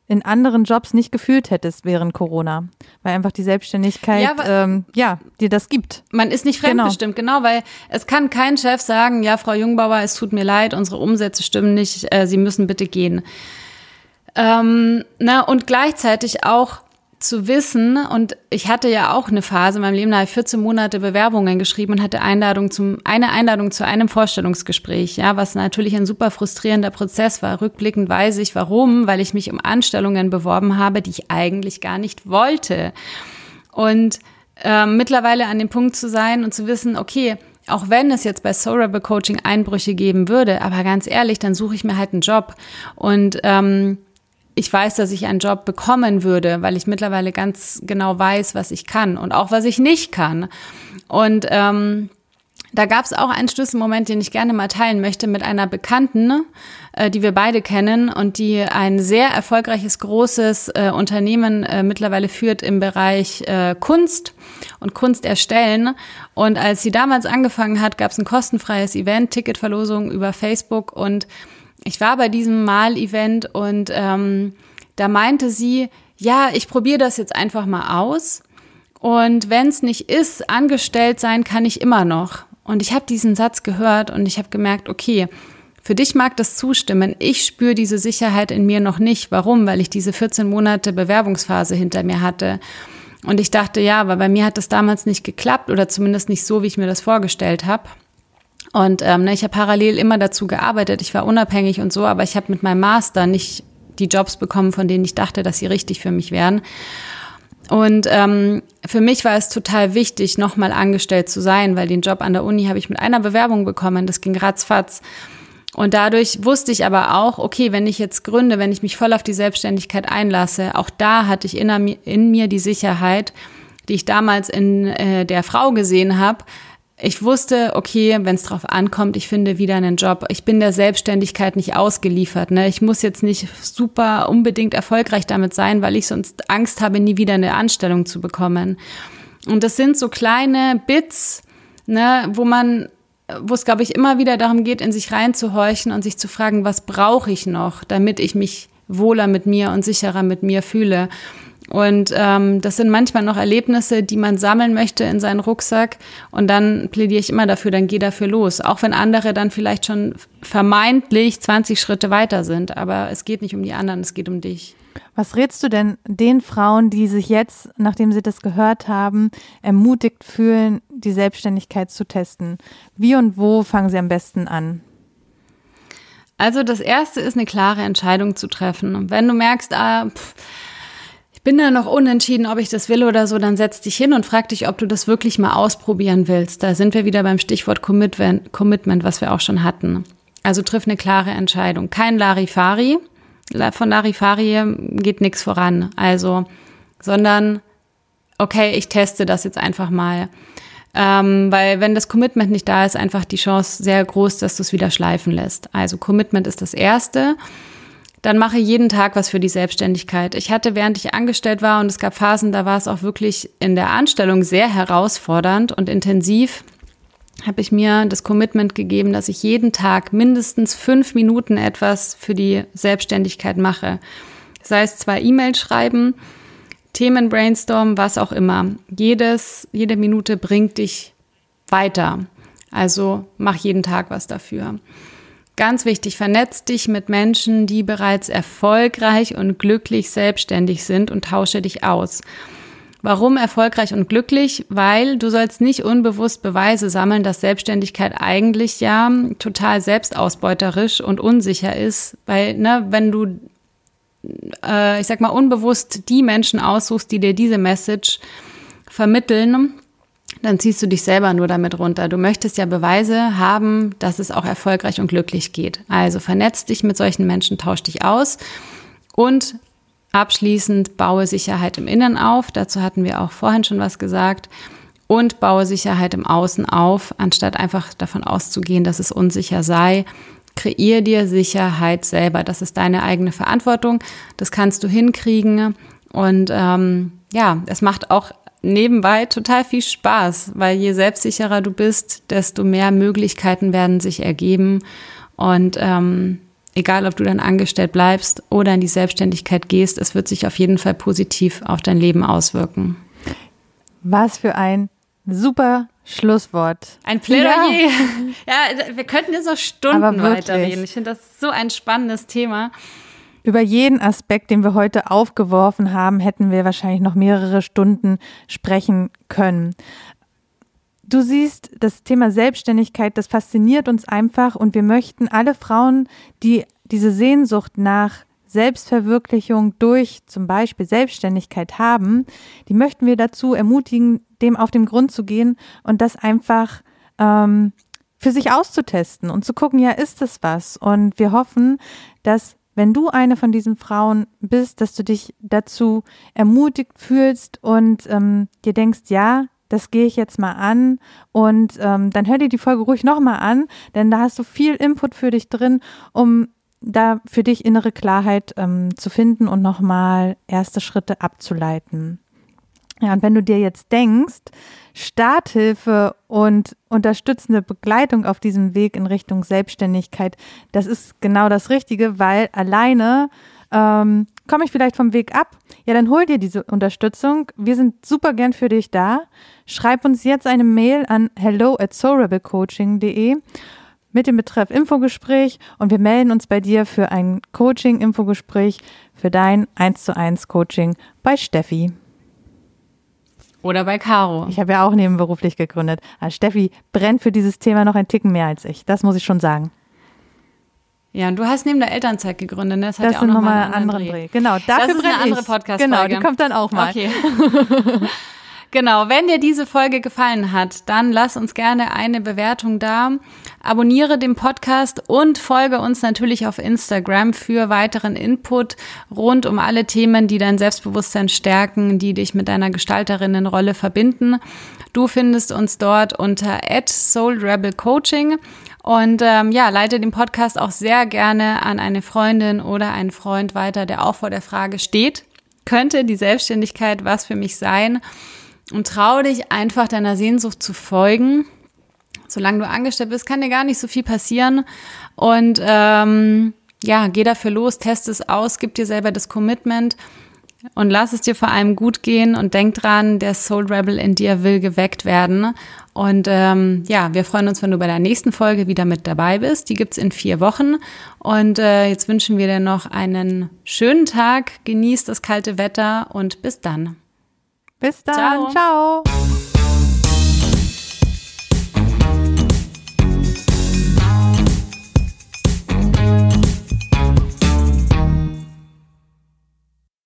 [SPEAKER 3] in anderen Jobs nicht gefühlt hättest während Corona, weil einfach die Selbstständigkeit, ja, ähm, ja dir das gibt.
[SPEAKER 2] Man ist nicht fremdbestimmt, genau. genau, weil es kann kein Chef sagen, ja, Frau Jungbauer, es tut mir leid, unsere Umsätze stimmen nicht, äh, Sie müssen bitte gehen. Ähm, na, und gleichzeitig auch zu wissen, und ich hatte ja auch eine Phase in meinem Leben, da habe ich 14 Monate Bewerbungen geschrieben und hatte Einladung zum, eine Einladung zu einem Vorstellungsgespräch, ja, was natürlich ein super frustrierender Prozess war. Rückblickend weiß ich warum, weil ich mich um Anstellungen beworben habe, die ich eigentlich gar nicht wollte. Und äh, mittlerweile an dem Punkt zu sein und zu wissen, okay, auch wenn es jetzt bei Soul Rebel Coaching Einbrüche geben würde, aber ganz ehrlich, dann suche ich mir halt einen Job. Und ähm, ich weiß, dass ich einen Job bekommen würde, weil ich mittlerweile ganz genau weiß, was ich kann und auch was ich nicht kann. Und ähm, da gab es auch einen Schlüsselmoment, den ich gerne mal teilen möchte mit einer Bekannten, äh, die wir beide kennen und die ein sehr erfolgreiches, großes äh, Unternehmen äh, mittlerweile führt im Bereich äh, Kunst und Kunst erstellen. Und als sie damals angefangen hat, gab es ein kostenfreies Event, Ticketverlosung über Facebook und ich war bei diesem Mal-Event und ähm, da meinte sie, ja, ich probiere das jetzt einfach mal aus. Und wenn es nicht ist, angestellt sein kann ich immer noch. Und ich habe diesen Satz gehört und ich habe gemerkt, okay, für dich mag das zustimmen. Ich spüre diese Sicherheit in mir noch nicht. Warum? Weil ich diese 14 Monate Bewerbungsphase hinter mir hatte. Und ich dachte, ja, aber bei mir hat das damals nicht geklappt oder zumindest nicht so, wie ich mir das vorgestellt habe. Und ähm, ne, ich habe parallel immer dazu gearbeitet. Ich war unabhängig und so, aber ich habe mit meinem Master nicht die Jobs bekommen, von denen ich dachte, dass sie richtig für mich wären. Und ähm, für mich war es total wichtig, nochmal angestellt zu sein, weil den Job an der Uni habe ich mit einer Bewerbung bekommen. Das ging ratzfatz. Und dadurch wusste ich aber auch, okay, wenn ich jetzt gründe, wenn ich mich voll auf die Selbstständigkeit einlasse, auch da hatte ich in, in mir die Sicherheit, die ich damals in äh, der Frau gesehen habe, ich wusste, okay, wenn es drauf ankommt, ich finde wieder einen Job. Ich bin der Selbstständigkeit nicht ausgeliefert. Ne? Ich muss jetzt nicht super unbedingt erfolgreich damit sein, weil ich sonst Angst habe, nie wieder eine Anstellung zu bekommen. Und das sind so kleine Bits, ne, wo man, wo es, glaube ich, immer wieder darum geht, in sich reinzuhorchen und sich zu fragen, was brauche ich noch, damit ich mich wohler mit mir und sicherer mit mir fühle. Und ähm, das sind manchmal noch Erlebnisse, die man sammeln möchte in seinen Rucksack. Und dann plädiere ich immer dafür, dann geh dafür los. Auch wenn andere dann vielleicht schon vermeintlich 20 Schritte weiter sind. Aber es geht nicht um die anderen, es geht um dich.
[SPEAKER 3] Was rätst du denn den Frauen, die sich jetzt, nachdem sie das gehört haben, ermutigt fühlen, die Selbstständigkeit zu testen? Wie und wo fangen sie am besten an?
[SPEAKER 2] Also das erste ist eine klare Entscheidung zu treffen. Und wenn du merkst, ah, pff, bin da noch unentschieden, ob ich das will oder so, dann setz dich hin und frag dich, ob du das wirklich mal ausprobieren willst. Da sind wir wieder beim Stichwort Commitment, was wir auch schon hatten. Also triff eine klare Entscheidung. Kein Larifari. Von Larifari geht nichts voran. Also, sondern, okay, ich teste das jetzt einfach mal. Ähm, weil wenn das Commitment nicht da ist, einfach die Chance sehr groß, dass du es wieder schleifen lässt. Also Commitment ist das Erste dann mache jeden Tag was für die Selbstständigkeit. Ich hatte, während ich angestellt war, und es gab Phasen, da war es auch wirklich in der Anstellung sehr herausfordernd und intensiv, habe ich mir das Commitment gegeben, dass ich jeden Tag mindestens fünf Minuten etwas für die Selbstständigkeit mache. Sei es zwei E-Mails schreiben, Themen brainstormen, was auch immer. Jedes, jede Minute bringt dich weiter. Also mach jeden Tag was dafür. Ganz wichtig, vernetz dich mit Menschen, die bereits erfolgreich und glücklich selbstständig sind und tausche dich aus. Warum erfolgreich und glücklich? Weil du sollst nicht unbewusst Beweise sammeln, dass Selbstständigkeit eigentlich ja total selbstausbeuterisch und unsicher ist. Weil, ne, wenn du, äh, ich sag mal, unbewusst die Menschen aussuchst, die dir diese Message vermitteln, dann ziehst du dich selber nur damit runter. Du möchtest ja Beweise haben, dass es auch erfolgreich und glücklich geht. Also vernetz dich mit solchen Menschen, tausch dich aus und abschließend baue Sicherheit im Innen auf. Dazu hatten wir auch vorhin schon was gesagt. Und baue Sicherheit im Außen auf, anstatt einfach davon auszugehen, dass es unsicher sei. kreier dir Sicherheit selber. Das ist deine eigene Verantwortung. Das kannst du hinkriegen. Und ähm, ja, es macht auch nebenbei total viel Spaß, weil je selbstsicherer du bist, desto mehr Möglichkeiten werden sich ergeben. Und ähm, egal, ob du dann angestellt bleibst oder in die Selbstständigkeit gehst, es wird sich auf jeden Fall positiv auf dein Leben auswirken.
[SPEAKER 3] Was für ein super Schlusswort.
[SPEAKER 2] Ein Plädoyer. Ja, ja wir könnten jetzt noch Stunden weiterreden. Ich finde das so ein spannendes Thema.
[SPEAKER 3] Über jeden Aspekt, den wir heute aufgeworfen haben, hätten wir wahrscheinlich noch mehrere Stunden sprechen können. Du siehst, das Thema Selbstständigkeit, das fasziniert uns einfach und wir möchten alle Frauen, die diese Sehnsucht nach Selbstverwirklichung durch zum Beispiel Selbstständigkeit haben, die möchten wir dazu ermutigen, dem auf den Grund zu gehen und das einfach ähm, für sich auszutesten und zu gucken, ja, ist das was? Und wir hoffen, dass wenn du eine von diesen Frauen bist, dass du dich dazu ermutigt fühlst und ähm, dir denkst, ja, das gehe ich jetzt mal an und ähm, dann hör dir die Folge ruhig nochmal an, denn da hast du viel Input für dich drin, um da für dich innere Klarheit ähm, zu finden und nochmal erste Schritte abzuleiten. Ja, und wenn du dir jetzt denkst, Starthilfe und unterstützende Begleitung auf diesem Weg in Richtung Selbstständigkeit, das ist genau das Richtige, weil alleine ähm, komme ich vielleicht vom Weg ab. Ja, dann hol dir diese Unterstützung. Wir sind super gern für dich da. Schreib uns jetzt eine Mail an hello at soulrebelcoaching.de mit dem Betreff Infogespräch und wir melden uns bei dir für ein Coaching-Infogespräch für dein 1 zu 1 Coaching bei Steffi.
[SPEAKER 2] Oder bei Caro.
[SPEAKER 3] Ich habe ja auch nebenberuflich gegründet. Aber Steffi brennt für dieses Thema noch ein Ticken mehr als ich. Das muss ich schon sagen.
[SPEAKER 2] Ja, und du hast neben der Elternzeit gegründet, ne?
[SPEAKER 3] Das, hat das ja auch noch mal einen anderen Dreh. Dreh. Genau, dafür
[SPEAKER 2] das ist eine andere podcast
[SPEAKER 3] Genau, die kommt dann auch mal.
[SPEAKER 2] Okay. Genau, wenn dir diese Folge gefallen hat, dann lass uns gerne eine Bewertung da. Abonniere den Podcast und folge uns natürlich auf Instagram für weiteren Input rund um alle Themen, die dein Selbstbewusstsein stärken, die dich mit deiner Gestalterinnenrolle verbinden. Du findest uns dort unter @soulrebelcoaching und ähm, ja, leite den Podcast auch sehr gerne an eine Freundin oder einen Freund weiter, der auch vor der Frage steht, könnte die Selbstständigkeit was für mich sein? Und trau dich einfach deiner Sehnsucht zu folgen. Solange du angestellt bist, kann dir gar nicht so viel passieren. Und ähm, ja, geh dafür los, test es aus, gib dir selber das Commitment und lass es dir vor allem gut gehen und denk dran, der Soul Rebel in dir will geweckt werden. Und ähm, ja, wir freuen uns, wenn du bei der nächsten Folge wieder mit dabei bist. Die gibt's in vier Wochen. Und äh, jetzt wünschen wir dir noch einen schönen Tag. Genieß das kalte Wetter und bis dann.
[SPEAKER 3] Bis dann. Ciao. Ciao.